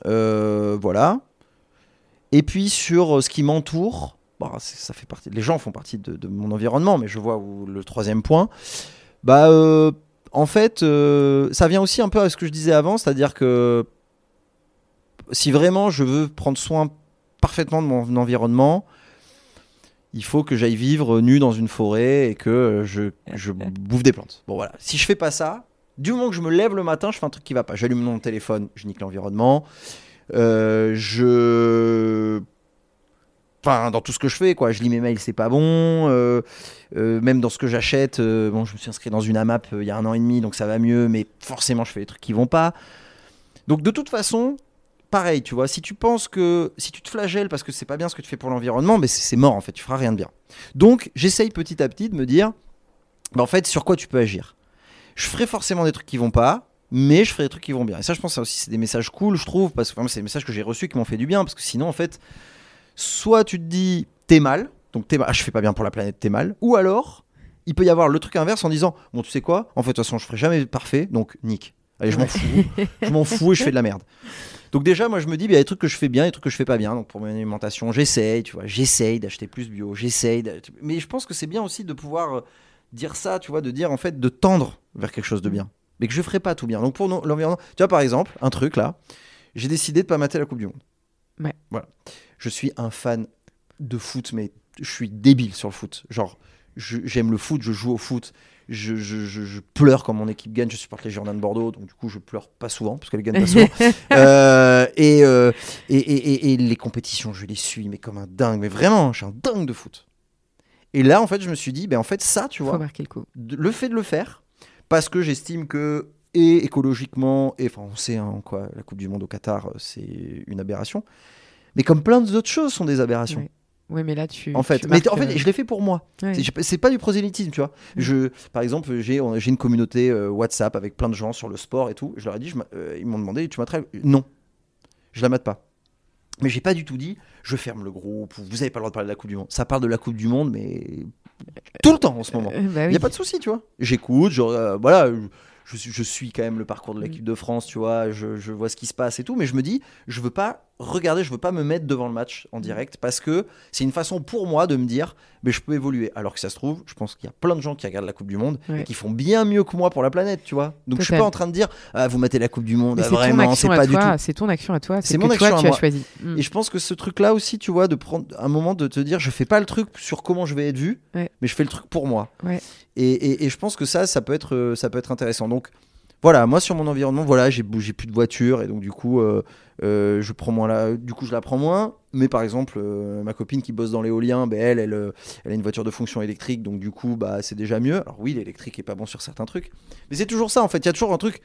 Euh, voilà. Et puis sur euh, ce qui m'entoure, bon, ça fait partie. Les gens font partie de, de mon environnement, mais je vois où le troisième point. Bah, euh, en fait, euh, ça vient aussi un peu à ce que je disais avant, c'est-à-dire que si vraiment je veux prendre soin parfaitement de mon environnement, il faut que j'aille vivre nu dans une forêt et que je, je bouffe des plantes. Bon voilà, si je fais pas ça, du moment que je me lève le matin, je fais un truc qui va pas. J'allume mon téléphone, je nique l'environnement. Euh, je enfin dans tout ce que je fais quoi. Je lis mes mails c'est pas bon. Euh, euh, même dans ce que j'achète euh, bon je me suis inscrit dans une AMAP il y a un an et demi donc ça va mieux mais forcément je fais des trucs qui vont pas. Donc de toute façon pareil tu vois si tu penses que si tu te flagelles parce que c'est pas bien ce que tu fais pour l'environnement mais c'est mort en fait tu feras rien de bien. Donc j'essaye petit à petit de me dire bah, en fait sur quoi tu peux agir? Je ferai forcément des trucs qui vont pas mais je ferai des trucs qui vont bien. Et ça je pense ça aussi c'est des messages cool je trouve parce que vraiment, c'est des messages que j'ai reçus qui m'ont fait du bien parce que sinon en fait soit tu te dis t'es mal, donc t'es mal, ah, je fais pas bien pour la planète, t'es mal, ou alors il peut y avoir le truc inverse en disant bon tu sais quoi, en fait de toute façon je ferai jamais parfait, donc nique. Allez je m'en fous, je m'en fous et je fais de la merde. Donc déjà moi je me dis bah, il y a des trucs que je fais bien, des trucs que je fais pas bien. Donc pour mon alimentation j'essaye, tu vois, j'essaye d'acheter plus bio, j'essaye. Mais je pense que c'est bien aussi de pouvoir euh, dire ça, tu vois, de dire en fait de tendre vers quelque chose de bien, mais que je ferai pas tout bien. Donc pour l'environnement, tu vois par exemple un truc là, j'ai décidé de pas mater la Coupe du Monde. Ouais. Voilà. Je suis un fan de foot, mais je suis débile sur le foot. Genre, j'aime le foot, je joue au foot, je, je- je- je pleure quand mon équipe gagne. Je supporte les Girondins de Bordeaux, donc du coup, je pleure pas souvent parce qu'elles gagnent pas souvent. Euh, et, euh, et, et- et- et les compétitions, je les suis, mais comme un dingue. Mais vraiment, je suis un dingue de foot. Et là, en fait, je me suis dit, ben en fait, ça, tu Faut vois, marquer le coup. de- le fait de le faire, parce que j'estime que, et écologiquement, et enfin, on sait hein, quoi, la Coupe du Monde au Qatar, euh, c'est une aberration. Mais comme plein d'autres choses sont des aberrations. Oui, mais là, tu. En fait, tu mais en fait, euh, je l'ai fait pour moi. ouais. C'est- pas du prosélytisme, tu vois. Je, par exemple, j'ai une communauté euh, WhatsApp avec plein de gens sur le sport et tout. Je leur ai dit, je euh, ils m'ont demandé, tu m'attrapes Non, je la mate pas. Mais j'ai pas du tout dit, je ferme le groupe. Vous avez pas le droit de parler de la Coupe du Monde. Ça parle de la Coupe du Monde, mais tout le temps en ce moment. Bah Il oui. n'y a pas de souci, tu vois. J'écoute, je, voilà, je, suis- je suis quand même le parcours de Mm. l'équipe de France, tu vois, je, je vois ce qui se passe et tout, mais je me dis, je veux pas regarder, je veux pas me mettre devant le match Mm. en direct parce que c'est une façon pour moi de me dire, mais je peux évoluer. Alors que ça se trouve, je pense qu'il y a plein de gens qui regardent la Coupe du Monde Ouais. et qui font bien mieux que moi pour la planète, tu vois. Donc je suis pas en train de dire, ah, vous matez la Coupe du Monde, ah, vraiment, c'est pas du tout. C'est ton action à toi. C'est mon action toi, à tu as moi. choisi. Mm. Et je pense que ce truc-là aussi, tu vois, de prendre un moment de te dire, je fais pas le truc sur comment je vais être vu, Ouais. mais je fais le truc pour moi. Ouais. Et, et- et je pense que ça, ça peut être, euh, ça peut être intéressant. Donc voilà, moi sur mon environnement, voilà, j'ai plus de voiture et donc du coup, euh, euh, je prends moins la, du coup, je la prends moins. Mais par exemple, euh, ma copine qui bosse dans l'éolien, ben elle, elle, elle a une voiture de fonction électrique, donc du coup, bah c'est déjà mieux. Alors oui, l'électrique est pas bon sur certains trucs, mais c'est toujours ça en fait. Il y a toujours un truc,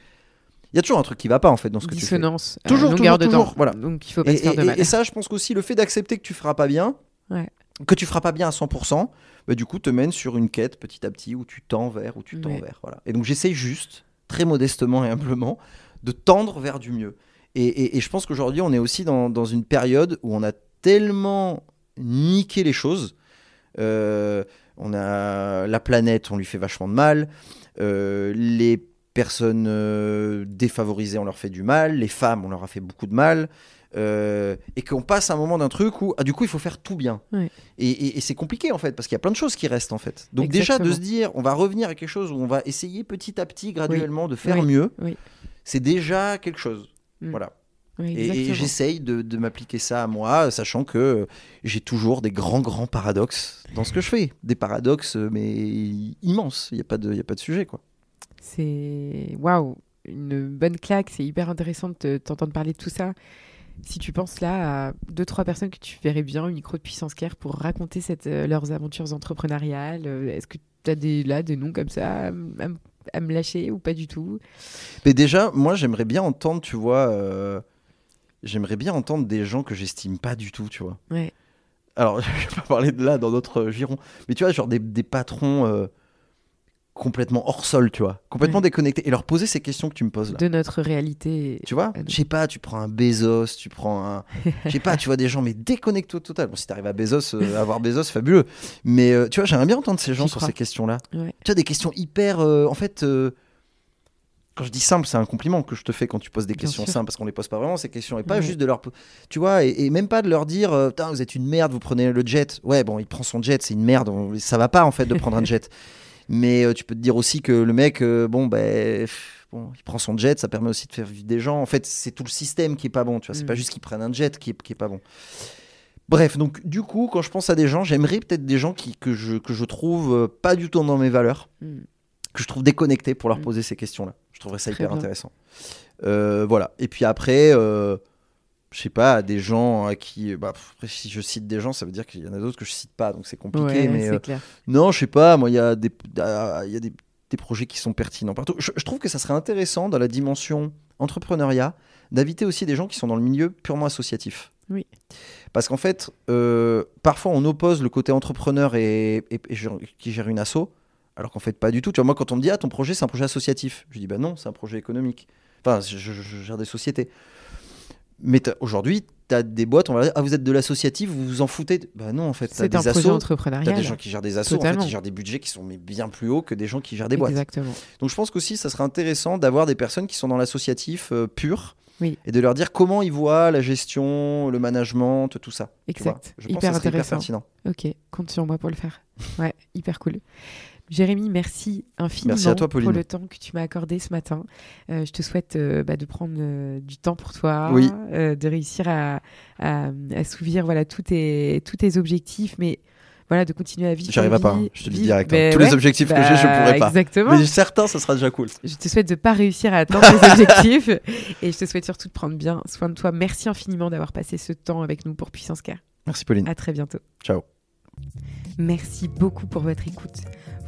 il y a toujours un truc qui va pas en fait dans ce que tu fais. Dissonance. Toujours, toujours, de toujours, temps. voilà. Donc il faut pas Et, se faire de et- mal. et ça, je pense qu'aussi le fait d'accepter que tu feras pas bien, Ouais. Que tu feras pas bien à 100%, bah, du coup te mène sur une quête petit à petit où tu tends vers, où tu tends Ouais. vers. Voilà. Et donc j'essaye juste, très modestement et humblement, de tendre vers du mieux. Et, et- et je pense qu'aujourd'hui, on est aussi dans, dans une période où on a tellement niqué les choses. Euh, on a la planète, on lui fait vachement de mal. Euh, les personnes euh, défavorisées, on leur fait du mal. Les femmes, on leur a fait beaucoup de mal. Euh, et qu'on passe un moment d'un truc où, ah, du coup, il faut faire tout bien. Ouais. Et, et- et c'est compliqué, en fait, parce qu'il y a plein de choses qui restent, en fait. Donc, déjà, de se dire, on va revenir à quelque chose où on va essayer petit à petit, graduellement, de faire Oui. mieux, Oui. c'est déjà quelque chose. Mm. Voilà. Oui, Et- j'essaye de, de m'appliquer ça à moi, sachant que j'ai toujours des grands, grands paradoxes dans ce que je fais. Des paradoxes, euh, mais immenses. Il n'y a, pas de- y a pas de sujet, quoi. C'est waouh, une bonne claque. C'est hyper intéressant de te- t'entendre parler de tout ça. Si tu penses là à deux trois personnes que tu verrais bien au micro de Puissance Care pour raconter cette, euh, leurs aventures entrepreneuriales, euh, est-ce que tu as des, là des noms comme ça à, me lâcher ou pas du tout? Mais déjà, moi, j'aimerais bien entendre, tu vois, euh, j'aimerais bien entendre des gens que j'estime pas du tout, tu vois. Ouais. Alors, je vais pas parler de là dans notre giron, mais tu vois, genre des, des patrons euh, complètement hors sol, tu vois, complètement Ouais. déconnectés, et leur poser ces questions que tu me poses là. de notre réalité. Tu vois. Je sais pas, tu prends un Bezos, tu prends un. Je sais pas, tu vois des gens, mais déconnectés au total. Bon, si t'arrives à Bezos, euh, avoir Bezos, fabuleux. Mais euh, tu vois, j'aimerais bien entendre ces gens sur crois. ces questions-là. Ouais. Tu vois, des questions hyper. euh, en fait, quand je dis simple, c'est un compliment que je te fais quand tu poses des Bien questions sûr. simples, parce qu'on les pose pas vraiment, ces questions. Et pas Ouais. juste de leur. Tu vois, et, et même pas de leur dire, Putain, vous êtes une merde, vous prenez le jet. Ouais, bon, il prend son jet, c'est une merde. on- Ça va pas, en fait, de prendre un jet. Mais euh, tu peux te dire aussi que le mec, euh, bon, ben. Bon, il prend son jet, ça permet aussi de faire vivre des gens. En fait, c'est tout le système qui est pas bon. Tu vois, c'est Mm. pas juste qu'ils prennent un jet qui est, qui est pas bon. Bref, donc du coup, quand je pense à des gens, j'aimerais peut-être des gens qui, que, je, que je trouve euh, pas du tout dans mes valeurs, Mm. que je trouve déconnectés pour leur Mm. poser ces questions-là. Je trouverais ça Très hyper bien. intéressant. Euh, voilà. Et puis après, euh, je sais pas, des gens à qui. Bah, pff, après, si je cite des gens, ça veut dire qu'il y en a d'autres que je cite pas, donc c'est compliqué. Ouais, mais c'est euh, clair. non, je sais pas, moi, il y a des, ah, il y a des, des projets qui sont pertinents partout. Je, je trouve que ça serait intéressant dans la dimension entrepreneuriat d'inviter aussi des gens qui sont dans le milieu purement associatif. Oui. Parce qu'en fait, euh, parfois on oppose le côté entrepreneur et, et- et gère- qui gère une asso, alors qu'en fait pas du tout. Tu vois, moi quand on me dit ah ton projet c'est un projet associatif, je dis bah non c'est un projet économique. Enfin je, je- je gère des sociétés. Mais aujourd'hui tu as des boîtes on va dire ah vous êtes de l'associatif vous vous en foutez. Bah non en fait C'est un des assos. T'as entrepreneurial. des gens qui gèrent des assos, en fait, ils gèrent des budgets qui sont mais bien plus hauts que des gens qui gèrent des boîtes. Exactement. Donc je pense qu'aussi, ça serait intéressant d'avoir des personnes qui sont dans l'associatif euh, pur Oui. et de leur dire comment ils voient la gestion, le management, tout ça. tu vois. Exact. Je pense Hyper que ça serait hyper intéressant. pertinent. Ok, compte sur moi pour le faire. Ouais, hyper cool. Jérémy, merci infiniment Merci à toi, Pauline. pour le temps que tu m'as accordé ce matin. Euh, je te souhaite euh, bah, de prendre euh, du temps pour toi, Oui. de réussir à, à, assouvir voilà, tous, tes, tous tes objectifs, mais voilà, de continuer à vivre. J'arriverai pas, hein, je te le dis direct. hein. Ben Tous ouais, les objectifs que j'ai, je bah, pourrais pas. Exactement. Mais certains, ça sera déjà cool. Je te souhaite de pas réussir à atteindre tes objectifs et je te souhaite surtout de prendre bien soin de toi. Merci infiniment d'avoir passé ce temps avec nous pour Puissance Care. Merci Pauline. À très bientôt. Ciao. Merci beaucoup pour votre écoute.